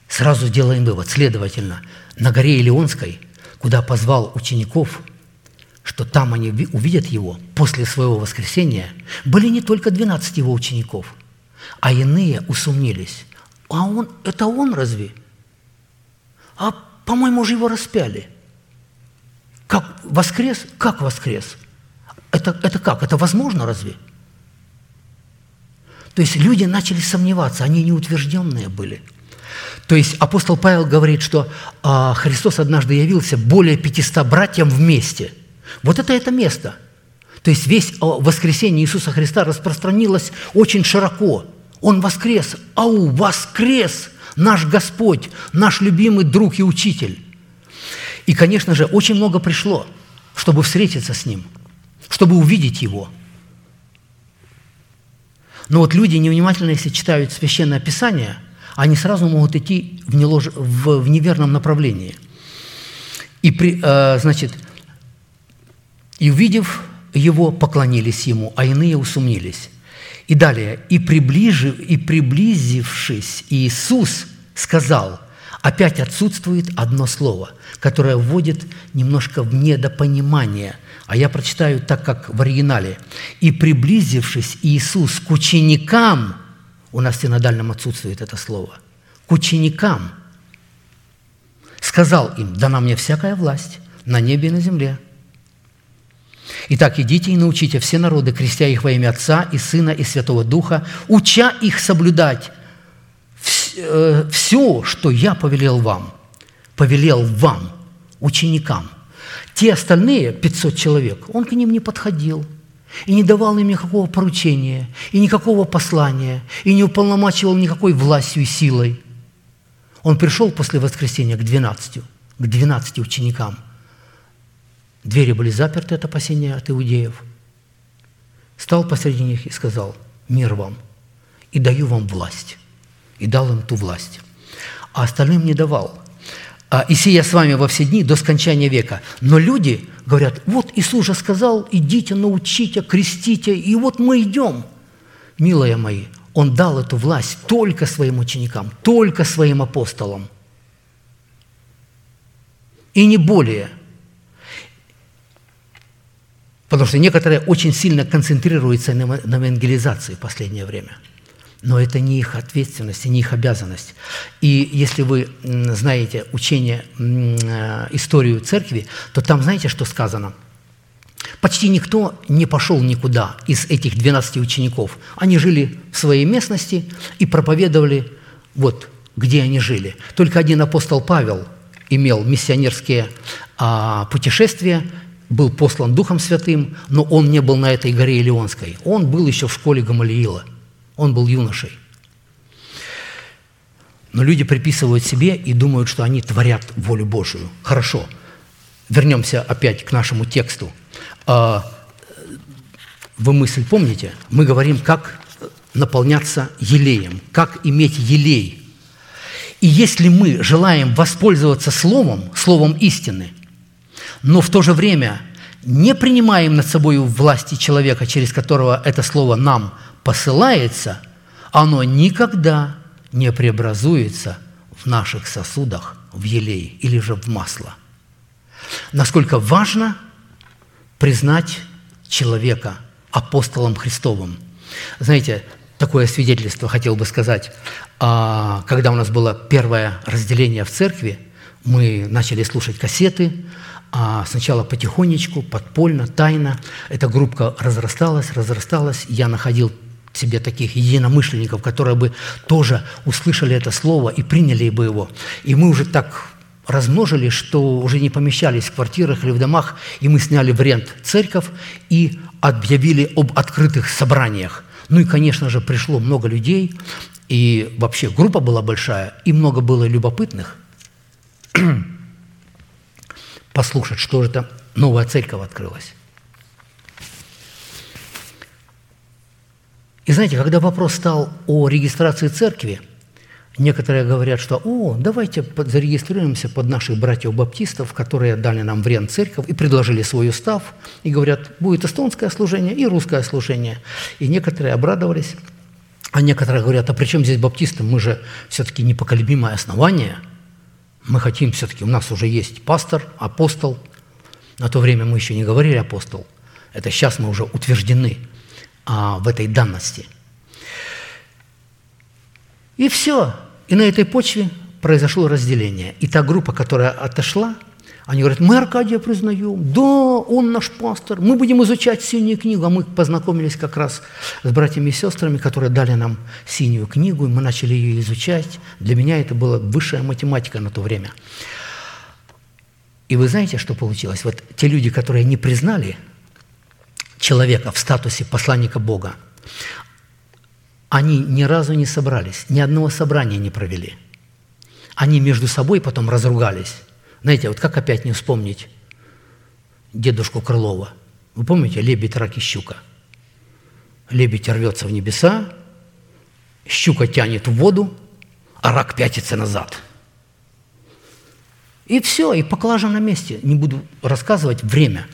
Сразу делаем вывод. Следовательно, на горе Илионской, куда позвал учеников, что там они увидят Его после своего воскресения, были не только 12 Его учеников, а иные усомнились. А он, это он разве? А, по-моему, уже его распяли – как воскрес? Как воскрес? Это, это как? Это возможно разве? То есть люди начали сомневаться, они неутвержденные были. То есть апостол Павел говорит, что а, Христос однажды явился более 500 братьям вместе. Вот это это место. То есть весь воскресение Иисуса Христа распространилось очень широко. Он воскрес. Ау, воскрес! Наш Господь, наш любимый друг и учитель. И, конечно же, очень много пришло, чтобы встретиться с Ним, чтобы увидеть Его. Но вот люди невнимательно, если читают Священное Писание, они сразу могут идти в, нелож... в, в неверном направлении. И, при, э, значит, и увидев его, поклонились ему, а иные усомнились. И далее, и, приближи, и приблизившись, Иисус сказал, опять отсутствует одно слово, которое вводит немножко в недопонимание, а я прочитаю так, как в оригинале. «И приблизившись Иисус к ученикам», у нас в синодальном отсутствует это слово, к ученикам, сказал им, дана мне всякая власть на небе и на земле – Итак, идите и научите все народы, крестя их во имя Отца и Сына и Святого Духа, уча их соблюдать все, э, что я повелел вам, повелел вам, ученикам. Те остальные 500 человек, он к ним не подходил и не давал им никакого поручения, и никакого послания, и не уполномачивал никакой властью и силой. Он пришел после воскресения к 12, к 12 ученикам – Двери были заперты от опасения от иудеев. Стал посреди них и сказал, мир вам, и даю вам власть. И дал им ту власть. А остальным не давал. А, и сия с вами во все дни до скончания века. Но люди говорят, вот Иисус же сказал, идите, научите, крестите, и вот мы идем. Милые мои, Он дал эту власть только своим ученикам, только своим апостолам. И не более – Потому что некоторые очень сильно концентрируются на, на евангелизации в последнее время. Но это не их ответственность и не их обязанность. И если вы знаете учение, э, историю церкви, то там знаете, что сказано? Почти никто не пошел никуда из этих 12 учеников. Они жили в своей местности и проповедовали вот, где они жили. Только один апостол Павел имел миссионерские а, путешествия – был послан Духом Святым, но он не был на этой горе Илионской. Он был еще в школе Гамалиила. Он был юношей. Но люди приписывают себе и думают, что они творят волю Божию. Хорошо. Вернемся опять к нашему тексту. А, вы мысль помните? Мы говорим, как наполняться елеем, как иметь елей. И если мы желаем воспользоваться Словом, Словом истины – но в то же время не принимаем над собой власти человека, через которого это слово нам посылается, оно никогда не преобразуется в наших сосудах в елей или же в масло. Насколько важно признать человека апостолом Христовым. Знаете, такое свидетельство хотел бы сказать. А, когда у нас было первое разделение в церкви, мы начали слушать кассеты, а сначала потихонечку, подпольно, тайно. Эта группа разрасталась, разрасталась. Я находил себе таких единомышленников, которые бы тоже услышали это слово и приняли бы его. И мы уже так размножили, что уже не помещались в квартирах или в домах, и мы сняли в рент церковь и объявили об открытых собраниях. Ну и, конечно же, пришло много людей, и вообще группа была большая, и много было любопытных – послушать, что же это новая церковь открылась. И знаете, когда вопрос стал о регистрации церкви, некоторые говорят, что «О, давайте зарегистрируемся под наших братьев-баптистов, которые дали нам в Рен церковь и предложили свой устав, и говорят, будет эстонское служение и русское служение». И некоторые обрадовались, а некоторые говорят, а при чем здесь баптисты? Мы же все-таки непоколебимое основание – мы хотим все-таки, у нас уже есть пастор, апостол. На то время мы еще не говорили апостол. Это сейчас мы уже утверждены а, в этой данности. И все. И на этой почве произошло разделение. И та группа, которая отошла, они говорят, мы Аркадия признаем, да, он наш пастор, мы будем изучать синюю книгу. А мы познакомились как раз с братьями и сестрами, которые дали нам синюю книгу, и мы начали ее изучать. Для меня это была высшая математика на то время. И вы знаете, что получилось? Вот те люди, которые не признали человека в статусе посланника Бога, они ни разу не собрались, ни одного собрания не провели. Они между собой потом разругались. Знаете, вот как опять не вспомнить дедушку Крылова? Вы помните «Лебедь, рак и щука»? Лебедь рвется в небеса, щука тянет в воду, а рак пятится назад. И все, и поклажа на месте. Не буду рассказывать время.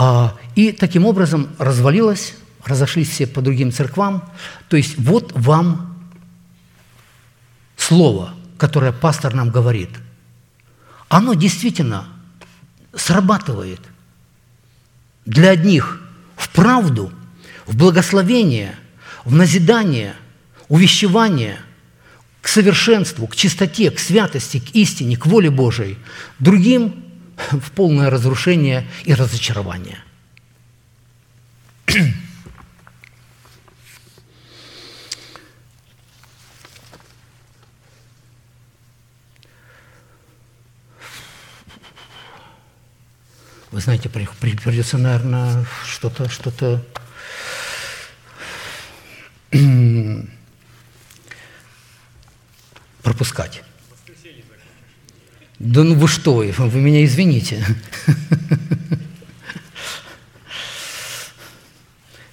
А, И таким образом развалилось, разошлись все по другим церквам. То есть вот вам слово, которое пастор нам говорит. Оно действительно срабатывает для одних в правду, в благословение, в назидание, увещевание, к совершенству, к чистоте, к святости, к истине, к воле Божией. Другим в полное разрушение и разочарование. Вы знаете, при- при- придется, наверное, что-то, что-то пропускать. Да ну вы что, вы меня извините.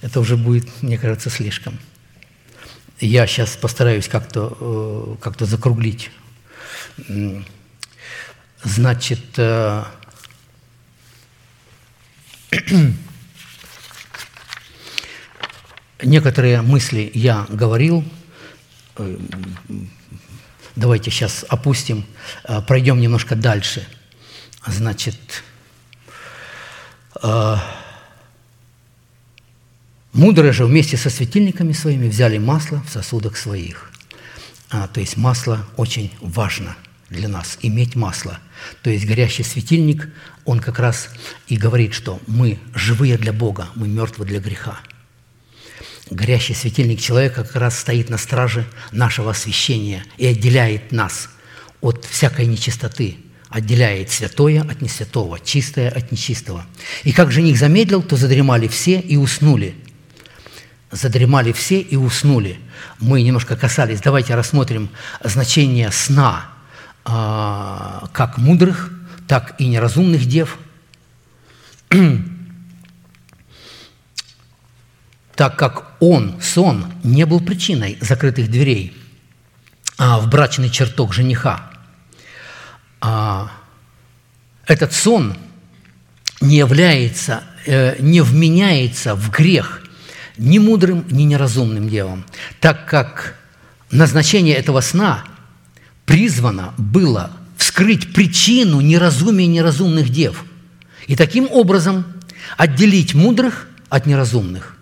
Это уже будет, мне кажется, слишком. Я сейчас постараюсь как-то э, как закруглить. Значит, э, некоторые мысли я говорил, Э, Давайте сейчас опустим, э, пройдем немножко дальше. Значит, э, мудрые же вместе со светильниками своими взяли масло в сосудах своих. А, то есть масло очень важно для нас, иметь масло. То есть горящий светильник, он как раз и говорит, что мы живые для Бога, мы мертвы для греха. Горящий светильник человека как раз стоит на страже нашего освящения и отделяет нас от всякой нечистоты, отделяет святое от несвятого, чистое от нечистого. И как жених замедлил, то задремали все и уснули. Задремали все и уснули. Мы немножко касались, давайте рассмотрим значение сна а, как мудрых, так и неразумных дев – так как он, сон, не был причиной закрытых дверей а, в брачный чертог жениха. А, этот сон не является, э, не вменяется в грех ни мудрым, ни неразумным девам, так как назначение этого сна призвано было вскрыть причину неразумия неразумных дев и таким образом отделить мудрых от неразумных.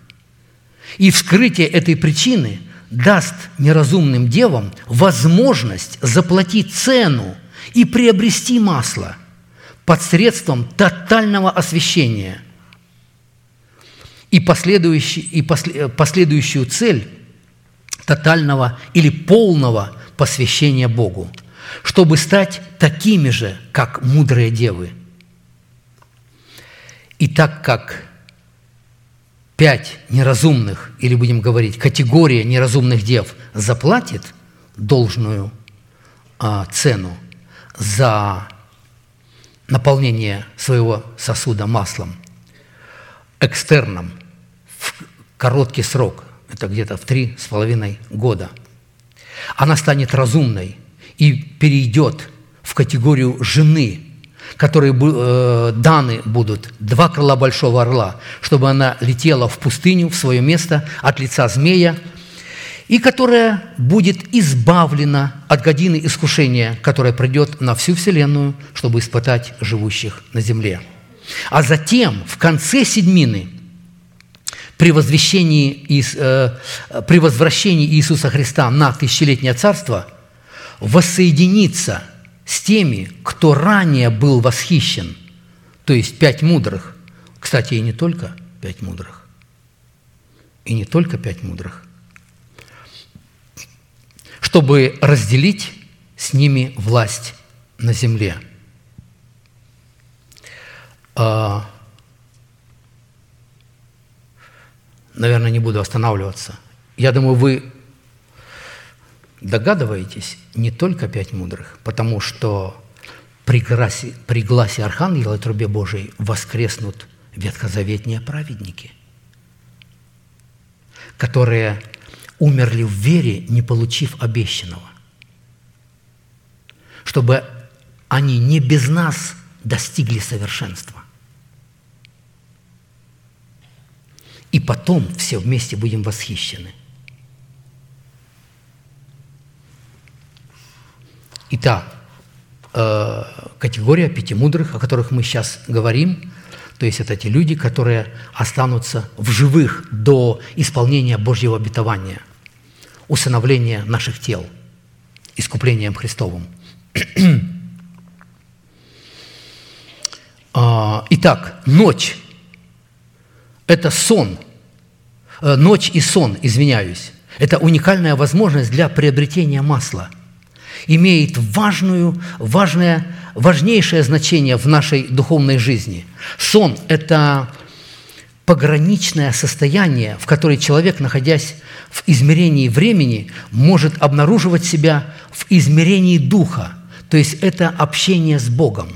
И вскрытие этой причины даст неразумным девам возможность заплатить цену и приобрести масло посредством тотального освящения и, последующий, и после, последующую цель тотального или полного посвящения Богу, чтобы стать такими же, как мудрые девы. И так как пять неразумных, или будем говорить, категория неразумных дев заплатит должную а, цену за наполнение своего сосуда маслом экстерном в короткий срок, это где-то в три с половиной года, она станет разумной и перейдет в категорию жены – которые э, даны будут два крыла большого орла, чтобы она летела в пустыню, в свое место от лица змея, и которая будет избавлена от годины искушения, которое придет на всю Вселенную, чтобы испытать живущих на земле. А затем, в конце седьмины, при, возвещении, э, при возвращении Иисуса Христа на тысячелетнее царство, воссоединится – с теми, кто ранее был восхищен, то есть пять мудрых. Кстати, и не только пять мудрых. И не только пять мудрых. Чтобы разделить с ними власть на земле. А, наверное, не буду останавливаться. Я думаю, вы догадываетесь, не только пять мудрых, потому что при гласе, при гласе Архангела и трубе Божией воскреснут ветхозаветные праведники, которые умерли в вере, не получив обещанного. чтобы они не без нас достигли совершенства. И потом все вместе будем восхищены. Итак, э, категория пяти мудрых, о которых мы сейчас говорим, то есть это те люди, которые останутся в живых до исполнения Божьего обетования, усыновления наших тел, искуплением Христовым. А, Итак, ночь – это сон, Э, ночь и сон, извиняюсь. Это уникальная возможность для приобретения масла. Имеет важную, важное, важнейшее значение в нашей духовной жизни. Сон – это пограничное состояние, в которое человек, находясь в измерении времени, может обнаруживать себя в измерении духа. То есть это общение с Богом.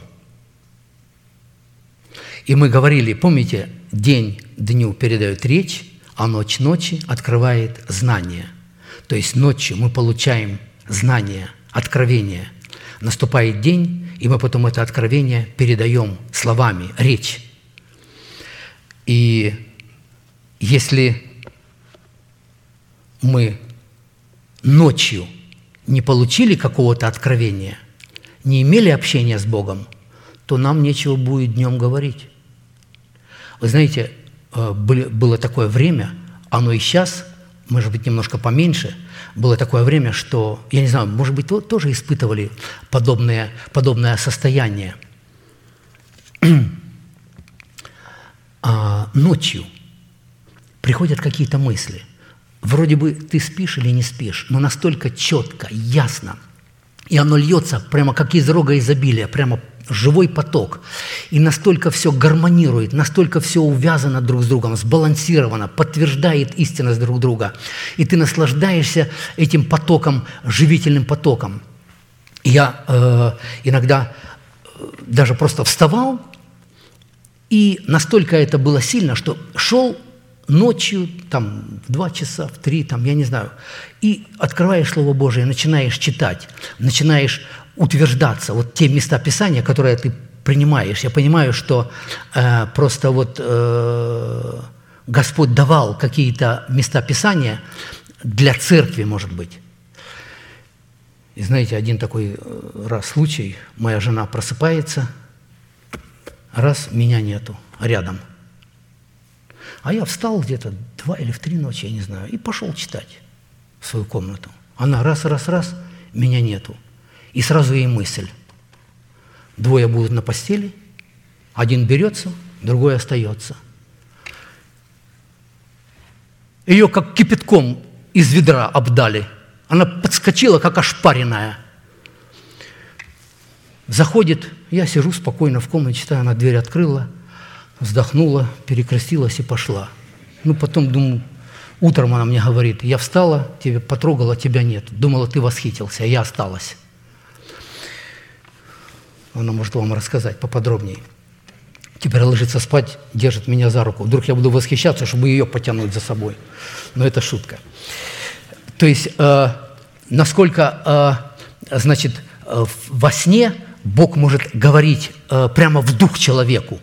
И мы говорили, помните, день дню передает речь, а ночь ночи открывает знание. То есть ночью мы получаем знание, откровение. Наступает день, и мы потом это откровение передаем словами, речь. И если мы ночью не получили какого-то откровения, не имели общения с Богом, то нам нечего будет днем говорить. Вы знаете, Э, было такое время, оно и сейчас, может быть, немножко поменьше, было такое время, что, я не знаю, может быть, тоже испытывали подобное, подобное состояние. а ночью приходят какие-то мысли. Вроде бы ты спишь или не спишь, но настолько четко, ясно, и оно льется прямо как из рога изобилия, прямо живой поток. И настолько все гармонирует, настолько все увязано друг с другом, сбалансировано, подтверждает истинность друг друга. И ты наслаждаешься этим потоком, живительным потоком. Я э, иногда э, даже просто вставал, и настолько это было сильно, что шел ночью, там, в два часа, в три, там, я не знаю, и открываешь Слово Божие, начинаешь читать, начинаешь утверждаться. Вот те места Писания, которые ты принимаешь. Я понимаю, что э, просто вот э, Господь давал какие-то места Писания для церкви, может быть. И знаете, один такой э, раз случай, моя жена просыпается, раз меня нету рядом. А я встал где-то два или в три ночи, я не знаю, и пошел читать в свою комнату. Она раз, раз, раз, меня нету. И сразу ей мысль. Двое будут на постели, один берется, другой остается. Ее как кипятком из ведра обдали. Она подскочила, как ошпаренная. Заходит, я сижу спокойно в комнате, читаю, она дверь открыла, вздохнула, перекрестилась и пошла. Ну, потом, думаю, утром она мне говорит, я встала, тебе потрогала, тебя нет. Думала, ты восхитился, а я осталась. Она может вам рассказать поподробнее. Теперь ложится спать, держит меня за руку. Вдруг я буду восхищаться, чтобы ее потянуть за собой. Но это шутка. То есть, э, насколько, э, значит, э, во сне Бог может говорить э, прямо в дух человеку,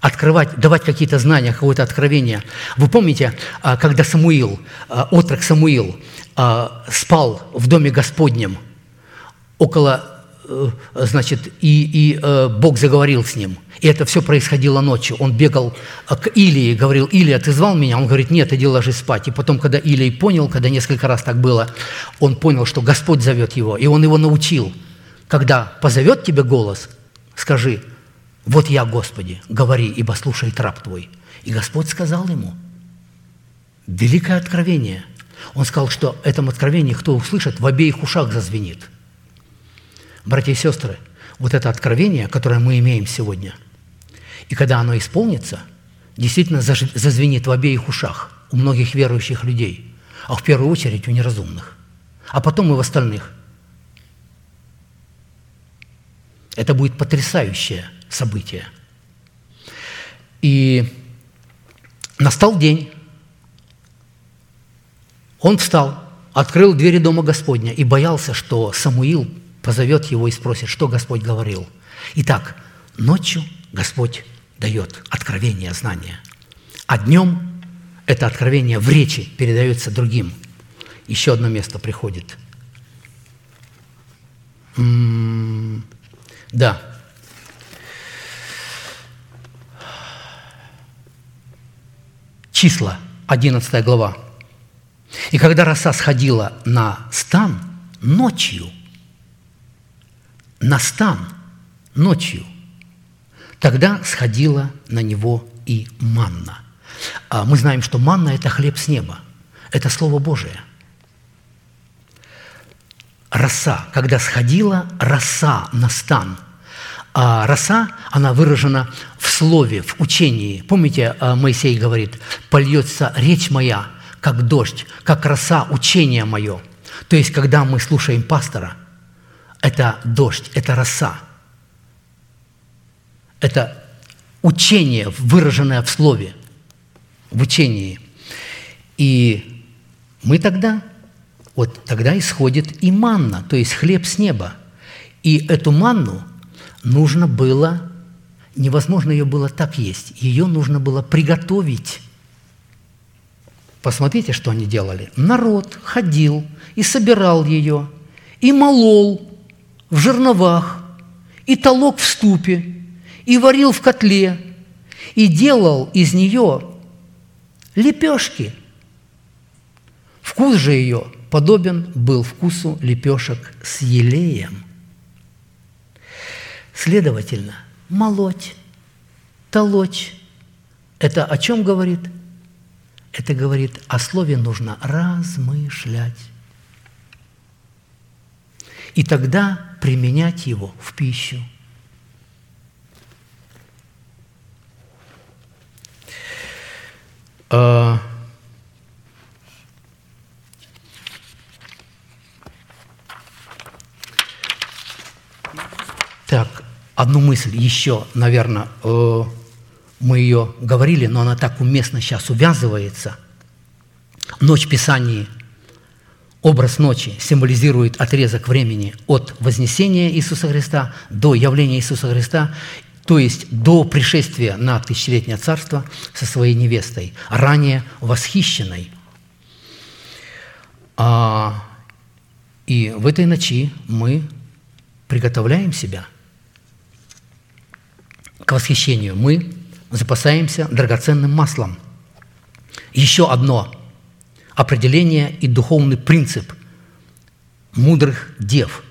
открывать, давать какие-то знания, какое-то откровение. Вы помните, э, когда Самуил, э, отрок Самуил, э, спал в доме Господнем около значит, и, и э, Бог заговорил с ним. И это все происходило ночью. Он бегал э, к Илии, говорил, Илия, ты звал меня? Он говорит, нет, иди ложись спать. И потом, когда Илий понял, когда несколько раз так было, он понял, что Господь зовет его, и он его научил. Когда позовет тебе голос, скажи, вот я, Господи, говори, ибо слушает раб твой. И Господь сказал ему, великое откровение. Он сказал, что этом откровении, кто услышит, в обеих ушах зазвенит – Братья и сестры, вот это откровение, которое мы имеем сегодня, и когда оно исполнится, действительно зазвенит в обеих ушах у многих верующих людей, а в первую очередь у неразумных, а потом и в остальных. Это будет потрясающее событие. И настал день. Он встал, открыл двери Дома Господня и боялся, что Самуил позовет его и спросит, что Господь говорил. Итак, ночью Господь дает откровение, знания, а днем это откровение в речи передается другим. Еще одно место приходит. М, Да. Числа, 11 глава. И когда роса сходила на стан ночью, на стан ночью, тогда сходила на него и манна. А мы знаем, что манна – это хлеб с неба, это Слово Божие. Роса, когда сходила роса на стан, а роса, она выражена в слове, в учении. Помните, а, Моисей говорит, «Польется речь моя, как дождь, как роса учение мое». То есть, когда мы слушаем пастора, это дождь, это роса. Это учение, выраженное в слове, в учении. И мы тогда, вот тогда исходит и манна, то есть хлеб с неба. И эту манну нужно было, невозможно ее было так есть, ее нужно было приготовить. Посмотрите, что они делали. Народ ходил и собирал ее, и молол в жерновах, и толок в ступе, и варил в котле, и делал из нее лепешки. Вкус же ее подобен был вкусу лепешек с елеем. Следовательно, молоть, толочь – это о чем говорит? Это говорит, о слове нужно размышлять. И тогда применять его в пищу. А, Так, одну мысль еще, наверное, э, мы ее говорили, но она так уместно сейчас увязывается. Ночь Писания, образ ночи символизирует отрезок времени от вознесения Иисуса Христа до явления Иисуса Христа, то есть до пришествия на тысячелетнее царство со своей невестой, ранее восхищенной. А, и в этой ночи мы приготовляем себя к восхищению. Мы запасаемся драгоценным маслом. Еще одно определение и духовный принцип мудрых дев.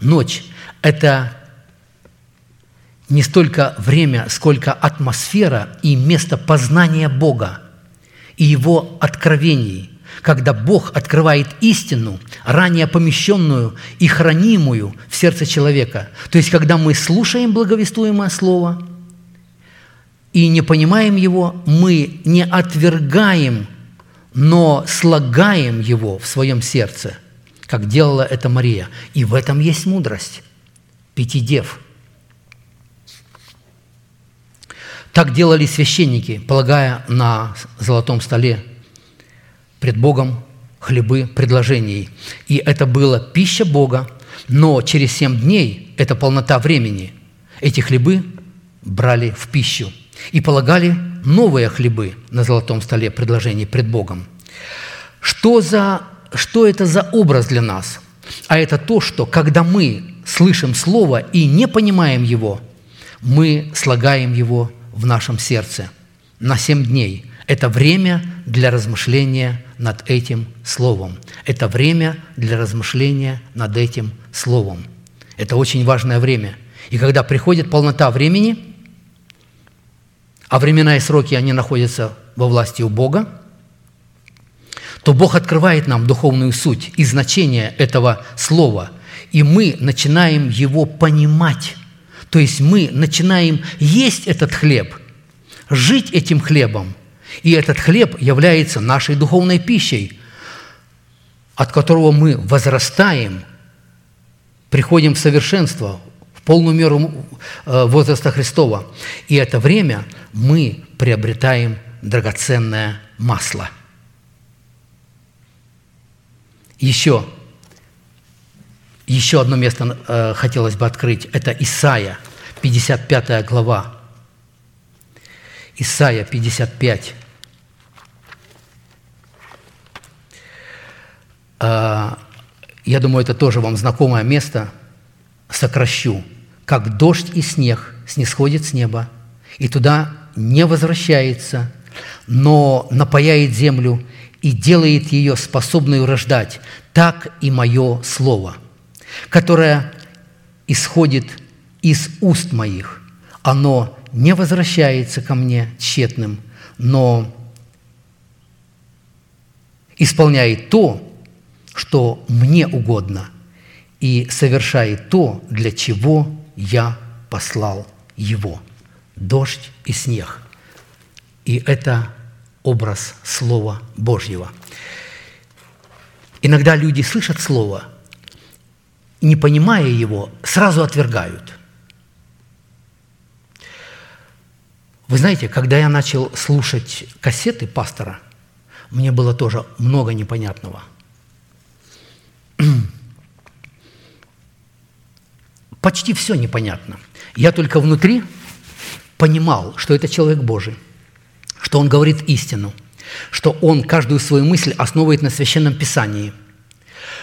Ночь – это не столько время, сколько атмосфера и место познания Бога и Его откровений, когда Бог открывает истину, ранее помещенную и хранимую в сердце человека. То есть, когда мы слушаем благовествуемое Слово и не понимаем его, мы не отвергаем, но слагаем его в своем сердце, как делала это Мария. И в этом есть мудрость пяти дев – Так делали священники, полагая на золотом столе пред Богом хлебы предложений. И это была пища Бога, но через семь дней, это полнота времени, эти хлебы брали в пищу и полагали новые хлебы на золотом столе предложений пред Богом. Что, за, что это за образ для нас? А это то, что когда мы слышим Слово и не понимаем его, мы слагаем его в нашем сердце на семь дней. Это время для размышления над этим словом. Это время для размышления над этим словом. Это очень важное время. И когда приходит полнота времени, а времена и сроки, они находятся во власти у Бога, то Бог открывает нам духовную суть и значение этого слова, и мы начинаем его понимать. То есть мы начинаем есть этот хлеб, жить этим хлебом, и этот хлеб является нашей духовной пищей, от которого мы возрастаем, приходим в совершенство, в полную меру э, возраста Христова. И это время мы приобретаем драгоценное масло. Еще Еще одно место э, хотелось бы открыть. Это Исаия, 55 глава. Исаия 55. Э, я думаю, это тоже вам знакомое место. Сокращу. Как дождь и снег снисходит с неба, и туда не возвращается, но напаяет землю и делает ее способной рождать, так и мое слово, которое исходит из уст моих. Оно не возвращается ко мне тщетным, но исполняет то, что мне угодно, и совершает то, для чего я послал его. Дождь и снег. И это образ Слова Божьего. Иногда люди слышат Слово, не понимая его, сразу отвергают. Вы знаете, когда я начал слушать кассеты пастора, мне было тоже много непонятного. Почти все непонятно. Я только внутри понимал, что это человек Божий – что он говорит истину, что он каждую свою мысль основывает на Священном Писании,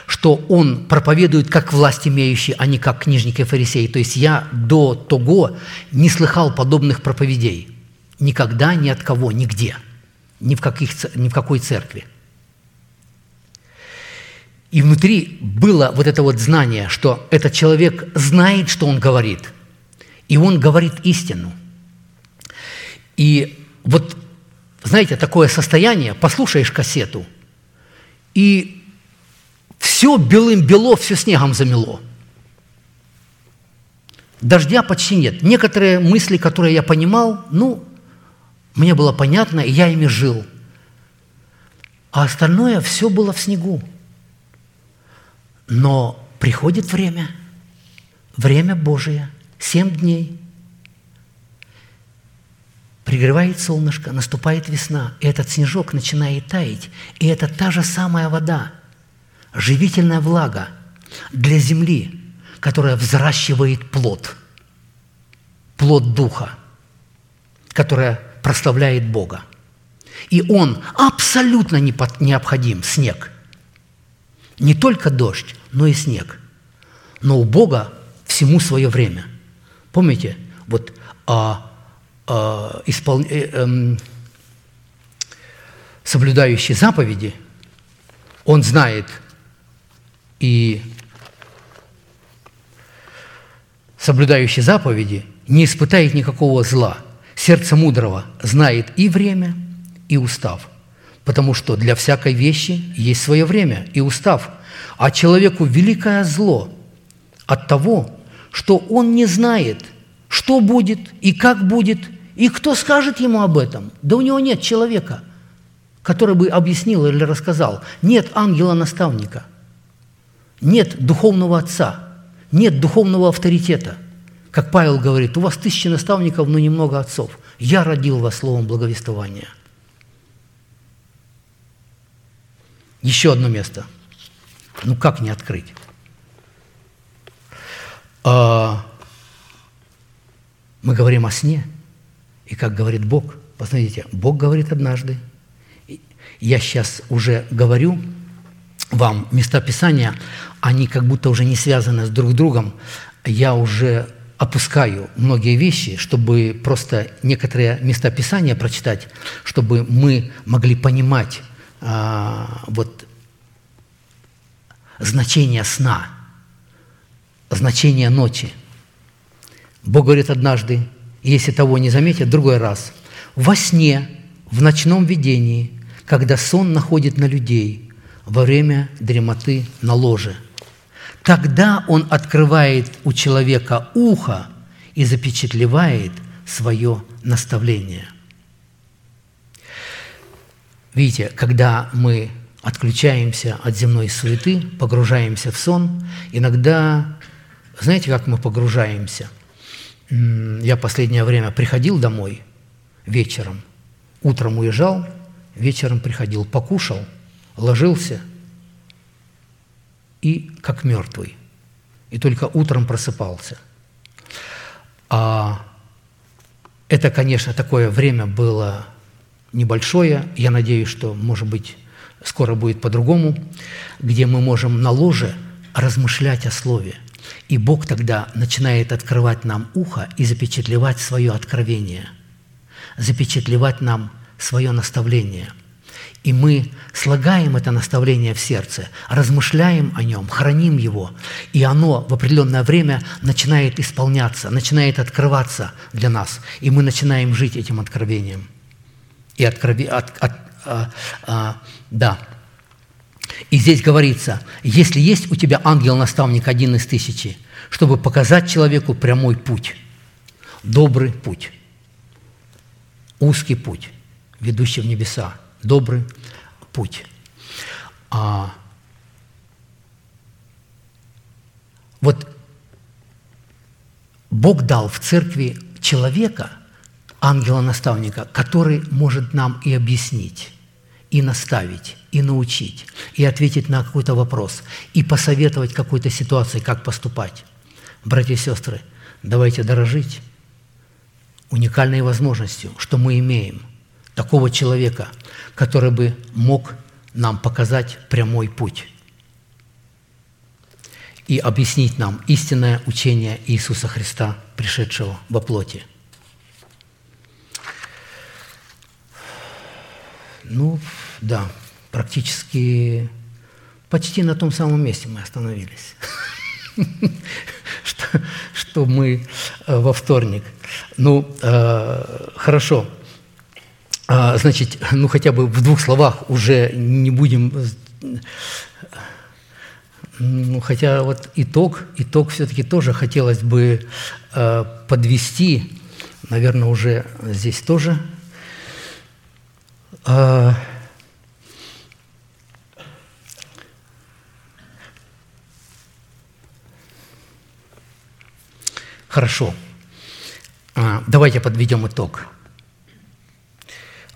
что он проповедует как власть имеющий, а не как книжники и фарисеи. То есть я до того не слыхал подобных проповедей. Никогда, ни от кого, нигде, ни в, каких, ни в какой церкви. И внутри было вот это вот знание, что этот человек знает, что он говорит, и он говорит истину. И вот знаете, такое состояние, послушаешь кассету, и все белым-бело, все снегом замело. Дождя почти нет. Некоторые мысли, которые я понимал, ну, мне было понятно, и я ими жил. А остальное все было в снегу. Но приходит время, время Божие, семь дней – Пригревает солнышко, наступает весна, и этот снежок начинает таять, и это та же самая вода, живительная влага для земли, которая взращивает плод, плод Духа, которая прославляет Бога. И он абсолютно необходим, снег. Не только дождь, но и снег. Но у Бога всему свое время. Помните, вот а, э, испол... э, э, соблюдающий заповеди, он знает и соблюдающий заповеди не испытает никакого зла. Сердце мудрого знает и время, и устав, потому что для всякой вещи есть свое время и устав, а человеку великое зло от того, что он не знает, что будет и как будет – и кто скажет ему об этом? Да у него нет человека, который бы объяснил или рассказал. Нет ангела-наставника, нет духовного отца, нет духовного авторитета. Как Павел говорит, у вас тысячи наставников, но немного отцов. Я родил вас словом благовествования. Еще одно место. Ну как не открыть? А, мы говорим о сне – и как говорит Бог, посмотрите, Бог говорит однажды, я сейчас уже говорю вам места Писания, они как будто уже не связаны с друг другом, я уже опускаю многие вещи, чтобы просто некоторые места Писания прочитать, чтобы мы могли понимать а, вот значение сна, значение ночи. Бог говорит однажды, если того не заметят, другой раз. Во сне, в ночном видении, когда сон находит на людей, во время дремоты на ложе. Тогда он открывает у человека ухо и запечатлевает свое наставление. Видите, когда мы отключаемся от земной суеты, погружаемся в сон, иногда, знаете, как мы погружаемся – я последнее время приходил домой вечером, утром уезжал, вечером приходил, покушал, ложился и как мертвый. и только утром просыпался. А это, конечно, такое время было небольшое. Я надеюсь, что, может быть, скоро будет по-другому, где мы можем на ложе размышлять о Слове. И Бог тогда начинает открывать нам ухо и запечатлевать свое откровение, запечатлевать нам свое наставление. И мы слагаем это наставление в сердце, размышляем о нем, храним его, и оно в определенное время начинает исполняться, начинает открываться для нас, и мы начинаем жить этим откровением. И открови, от, от, а, а, да. И здесь говорится, если есть у тебя ангел-наставник один из тысячи, чтобы показать человеку прямой путь, добрый путь, узкий путь, ведущий в небеса, добрый путь. А вот Бог дал в церкви человека, ангела-наставника, который может нам и объяснить, и наставить, и научить, и ответить на какой-то вопрос, и посоветовать какой-то ситуации, как поступать. Братья и сестры, давайте дорожить уникальной возможностью, что мы имеем такого человека, который бы мог нам показать прямой путь и объяснить нам истинное учение Иисуса Христа, пришедшего во плоти. Ну, да, практически почти на том самом месте мы остановились, что, мы э, во вторник. Ну, э, хорошо. А, значит, ну хотя бы в двух словах уже не будем... Ну, хотя вот итог, итог все-таки тоже хотелось бы э, подвести, наверное, уже здесь тоже а, хорошо. А, давайте подведем итог.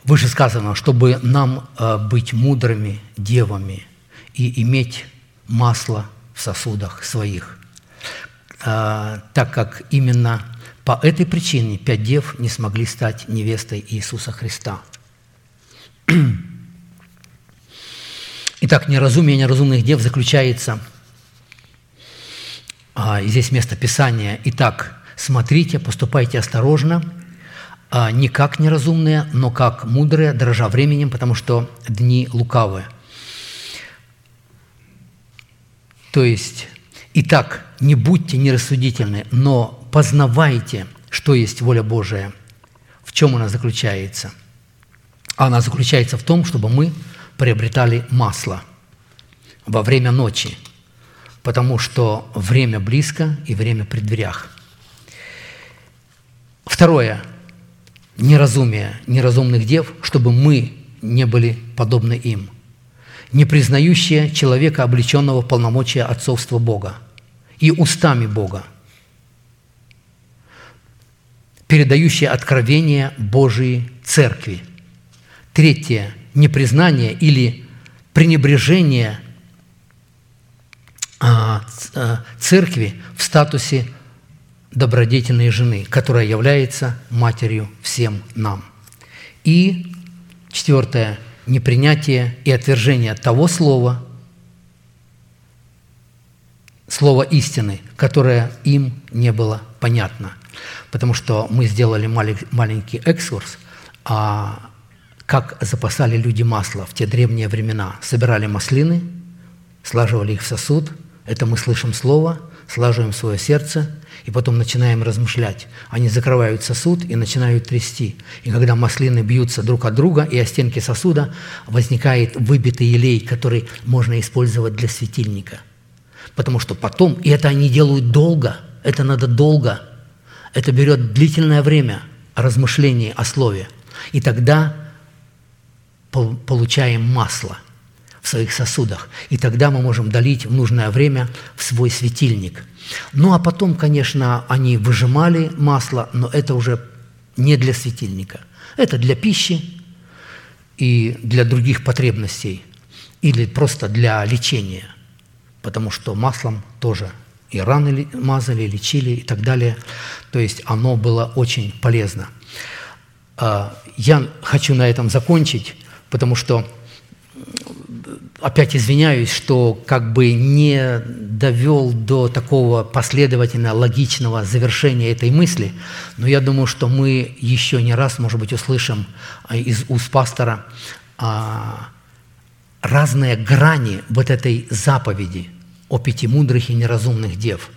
Выше сказано, чтобы нам а, быть мудрыми девами и иметь масло в сосудах своих, так как именно по этой причине пять дев не смогли стать невестой Иисуса Христа – Итак, неразумие неразумных дев заключается, а, здесь место Писания, итак, смотрите, поступайте осторожно, а, не как неразумные, но как мудрые, дрожа временем, потому что дни лукавые. То есть, итак, не будьте нерассудительны, но познавайте, что есть воля Божия, в чем она заключается – она заключается в том, чтобы мы приобретали масло во время ночи, потому что время близко и время при дверях. Второе. Неразумие неразумных дев, чтобы мы не были подобны им, не признающие человека, облеченного в полномочия отцовства Бога и устами Бога, передающие откровения Божией Церкви – Третье – непризнание или пренебрежение а, а, церкви в статусе добродетельной жены, которая является матерью всем нам. И четвертое – непринятие и отвержение того слова, слова истины, которое им не было понятно. Потому что мы сделали маленький экскурс, а как запасали люди масло в те древние времена. Собирали маслины, слаживали их в сосуд, это мы слышим слово, слаживаем свое сердце, и потом начинаем размышлять. Они закрывают сосуд и начинают трясти. И когда маслины бьются друг от друга, и о стенки сосуда возникает выбитый елей, который можно использовать для светильника. Потому что потом, и это они делают долго, это надо долго, это берет длительное время размышлений о слове. И тогда получаем масло в своих сосудах. И тогда мы можем долить в нужное время в свой светильник. Ну а потом, конечно, они выжимали масло, но это уже не для светильника. Это для пищи и для других потребностей, или просто для лечения, потому что маслом тоже и раны ли- мазали, лечили и так далее. То есть оно было очень полезно. А, Я хочу на этом закончить, потому что опять извиняюсь, что как бы не довел до такого последовательно логичного завершения этой мысли, но я думаю, что мы еще не раз, может быть, услышим а, из уст пастора а, разные грани вот этой заповеди о пяти мудрых и неразумных дев,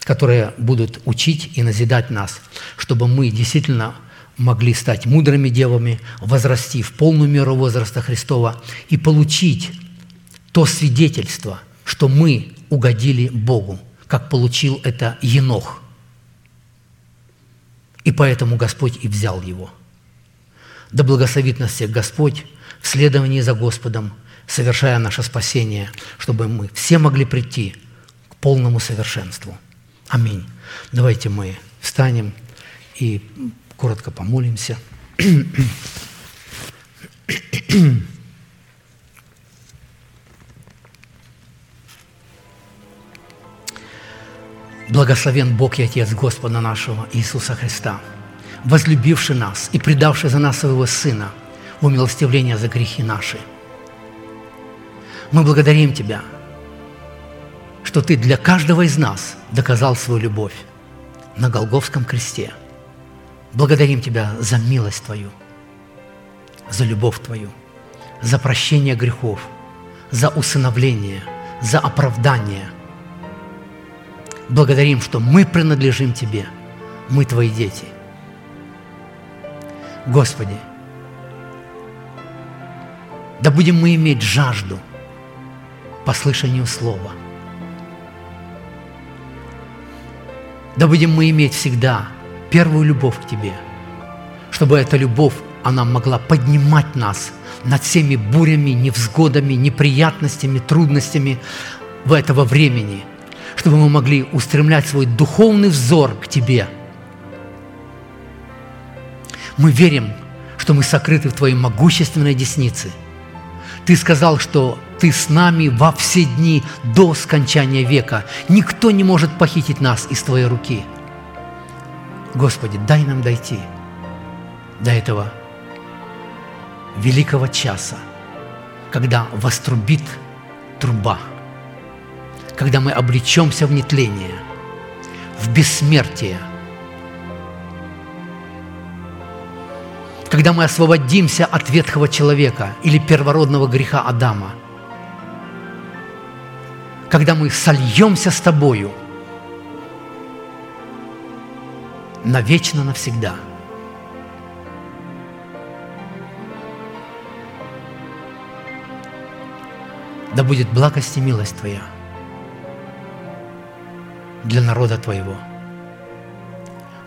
которые будут учить и назидать нас, чтобы мы действительно могли стать мудрыми девами, возрасти в полную меру возраста Христова и получить то свидетельство, что мы угодили Богу, как получил это Енох. И поэтому Господь и взял его. Да благословит нас всех Господь в следовании за Господом, совершая наше спасение, чтобы мы все могли прийти к полному совершенству. Аминь. Давайте мы встанем и коротко помолимся. Благословен Бог и Отец Господа нашего Иисуса Христа, возлюбивший нас и предавший за нас Своего Сына в умилостивление за грехи наши. Мы благодарим Тебя, что Ты для каждого из нас доказал свою любовь на Голговском кресте. Благодарим Тебя за милость Твою, за любовь Твою, за прощение грехов, за усыновление, за оправдание – благодарим, что мы принадлежим Тебе, мы Твои дети. Господи, да будем мы иметь жажду по слышанию Слова. Да будем мы иметь всегда первую любовь к Тебе, чтобы эта любовь, она могла поднимать нас над всеми бурями, невзгодами, неприятностями, трудностями в этого времени – чтобы мы могли устремлять свой духовный взор к Тебе. Мы верим, что мы сокрыты в Твоей могущественной деснице. Ты сказал, что Ты с нами во все дни до скончания века. Никто не может похитить нас из Твоей руки. Господи, дай нам дойти до этого великого часа, когда вострубит труба – когда мы облечемся в нетление, в бессмертие, когда мы освободимся от ветхого человека или первородного греха Адама, когда мы сольемся с Тобою навечно навсегда. Да будет благость и милость Твоя – для народа Твоего,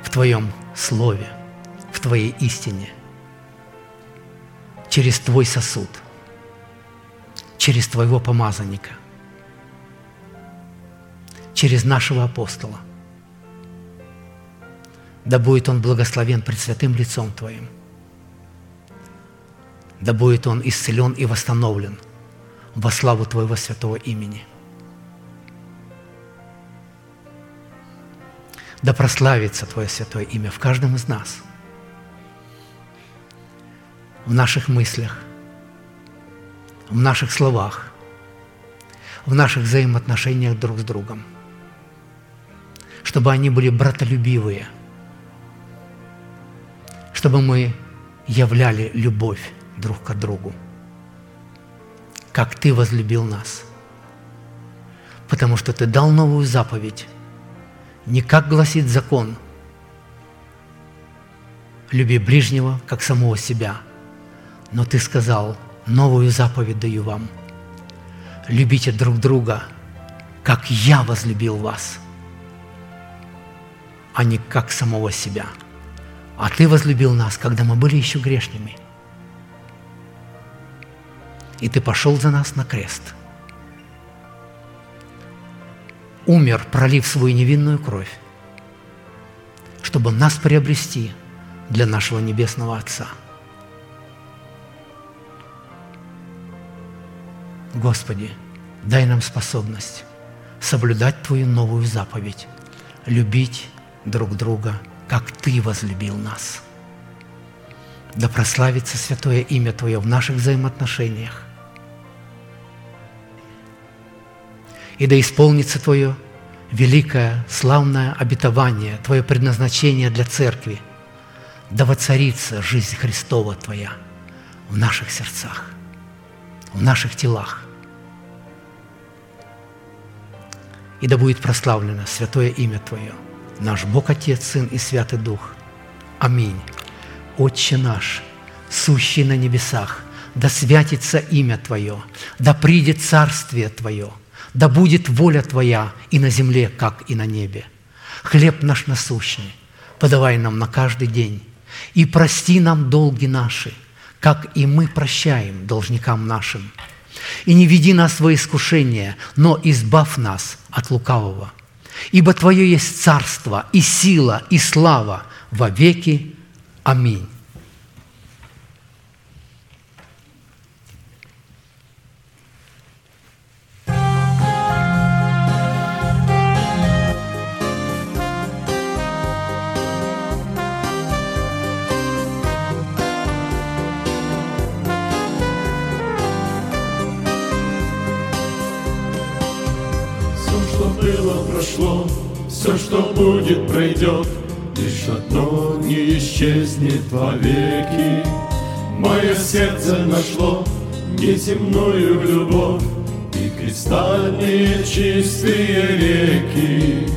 в Твоем Слове, в Твоей истине, через Твой сосуд, через Твоего помазанника, через нашего апостола. Да будет он благословен пред святым лицом Твоим. Да будет он исцелен и восстановлен во славу Твоего святого имени – Да прославится Твое святое имя в каждом из нас, в наших мыслях, в наших словах, в наших взаимоотношениях друг с другом, чтобы они были братолюбивые, чтобы мы являли любовь друг к другу, как Ты возлюбил нас, потому что Ты дал новую заповедь – не как гласит закон, люби ближнего, как самого себя. Но ты сказал, новую заповедь даю вам. Любите друг друга, как я возлюбил вас, а не как самого себя. А ты возлюбил нас, когда мы были еще грешными. И ты пошел за нас на крест – умер, пролив свою невинную кровь, чтобы нас приобрести для нашего Небесного Отца. Господи, дай нам способность соблюдать Твою новую заповедь – любить друг друга, как Ты возлюбил нас. Да прославится святое имя Твое в наших взаимоотношениях. И да исполнится Твое великое, славное обетование, Твое предназначение для Церкви. Да воцарится жизнь Христова Твоя в наших сердцах, в наших телах. И да будет прославлено святое имя Твое, наш Бог Отец, Сын и Святый Дух. Аминь. Отче наш, сущий на небесах, да святится имя Твое, да придет царствие Твое, да будет воля Твоя и на земле, как и на небе. Хлеб наш насущный, подавай нам на каждый день, и прости нам долги наши, как и мы прощаем должникам нашим. И не веди нас во искушение, но избавь нас от лукавого. Ибо Твое есть царство и сила и слава во веки. Аминь. Прошло, все, что будет, пройдет, Лишь одно не исчезнет вовеки. Мое сердце нашло неземную любовь И кристальные чистые реки.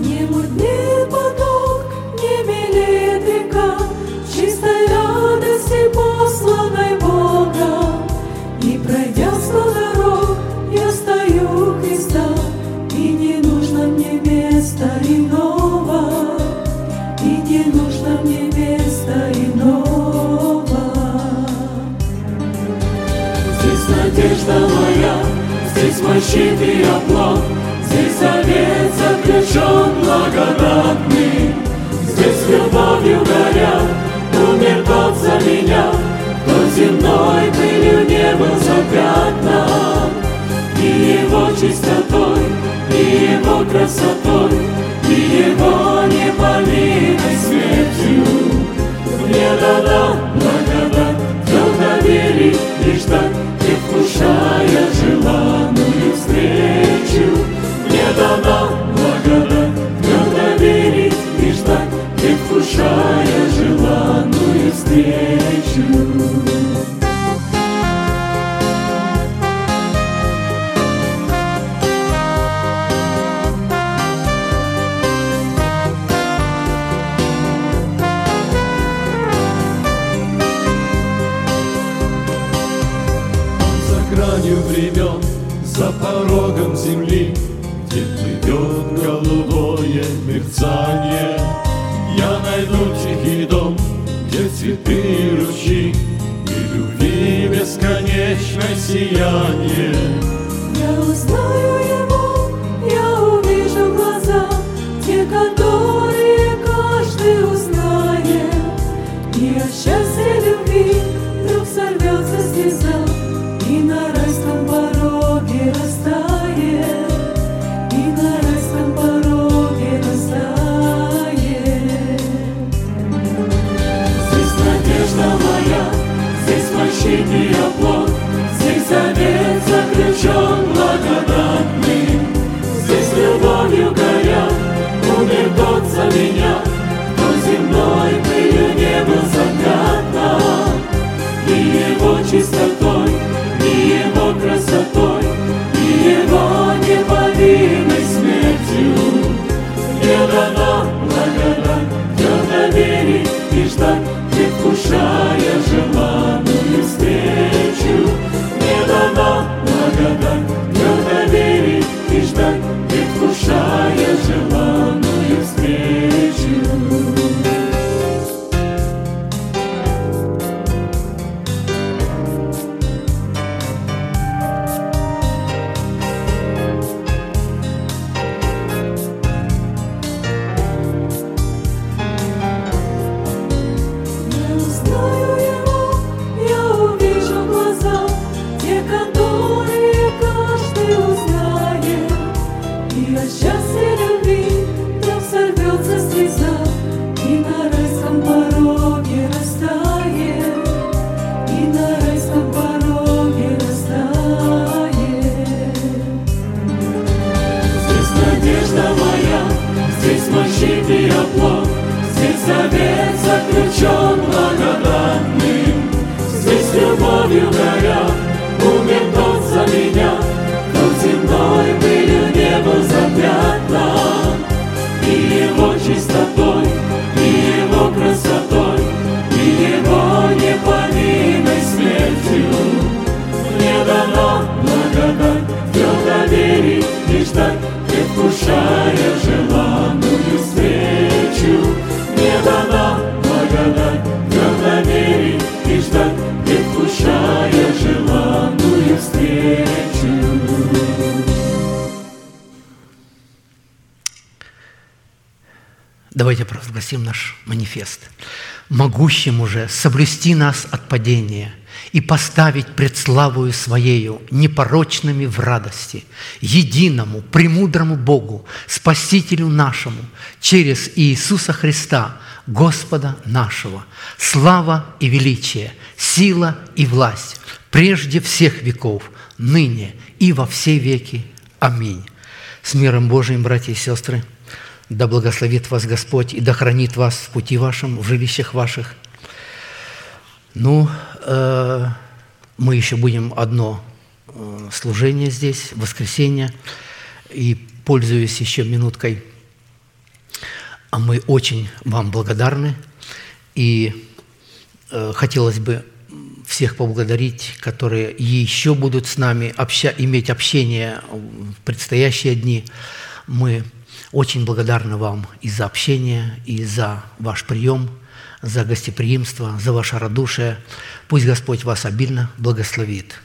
Не мутнеет поток, не белеет река, Чистой места иного, И не нужно мне места иного. Здесь надежда моя, здесь мой щит и оплот, Здесь завет заключен благодатный, Здесь любовью горят, умер тот за меня, Кто земной пылью не был запятнан. И его чистотой, и его красотой, И его непомимой смертью Мне дана благодать, твердо верить и ждать, Предвкушая желанную встречу. Мне дана благодать, твердо верить и ждать, Предвкушая желанную встречу. Мерцание. Я найду тихий дом, где цветы и ручьи, и любви бесконечное сияние. Я узнаю его, заключен провозгласим наш манифест. «Могущему же соблюсти нас от падения и поставить пред славою Своею непорочными в радости, единому, премудрому Богу, Спасителю нашему, через Иисуса Христа, Господа нашего, слава и величие, сила и власть, прежде всех веков, ныне и во все веки. Аминь. С миром Божиим, братья и сестры, да благословит вас Господь и да хранит вас в пути вашем, в жилищах ваших. Ну, э, мы еще будем одно э, служение здесь, воскресенье, и пользуясь еще минуткой, а мы очень вам благодарны, и э, хотелось бы всех поблагодарить, которые еще будут с нами обща, иметь общение в предстоящие дни. Мы очень благодарны вам и за общение, и за ваш прием, за гостеприимство, за ваше радушие. Пусть Господь вас обильно благословит.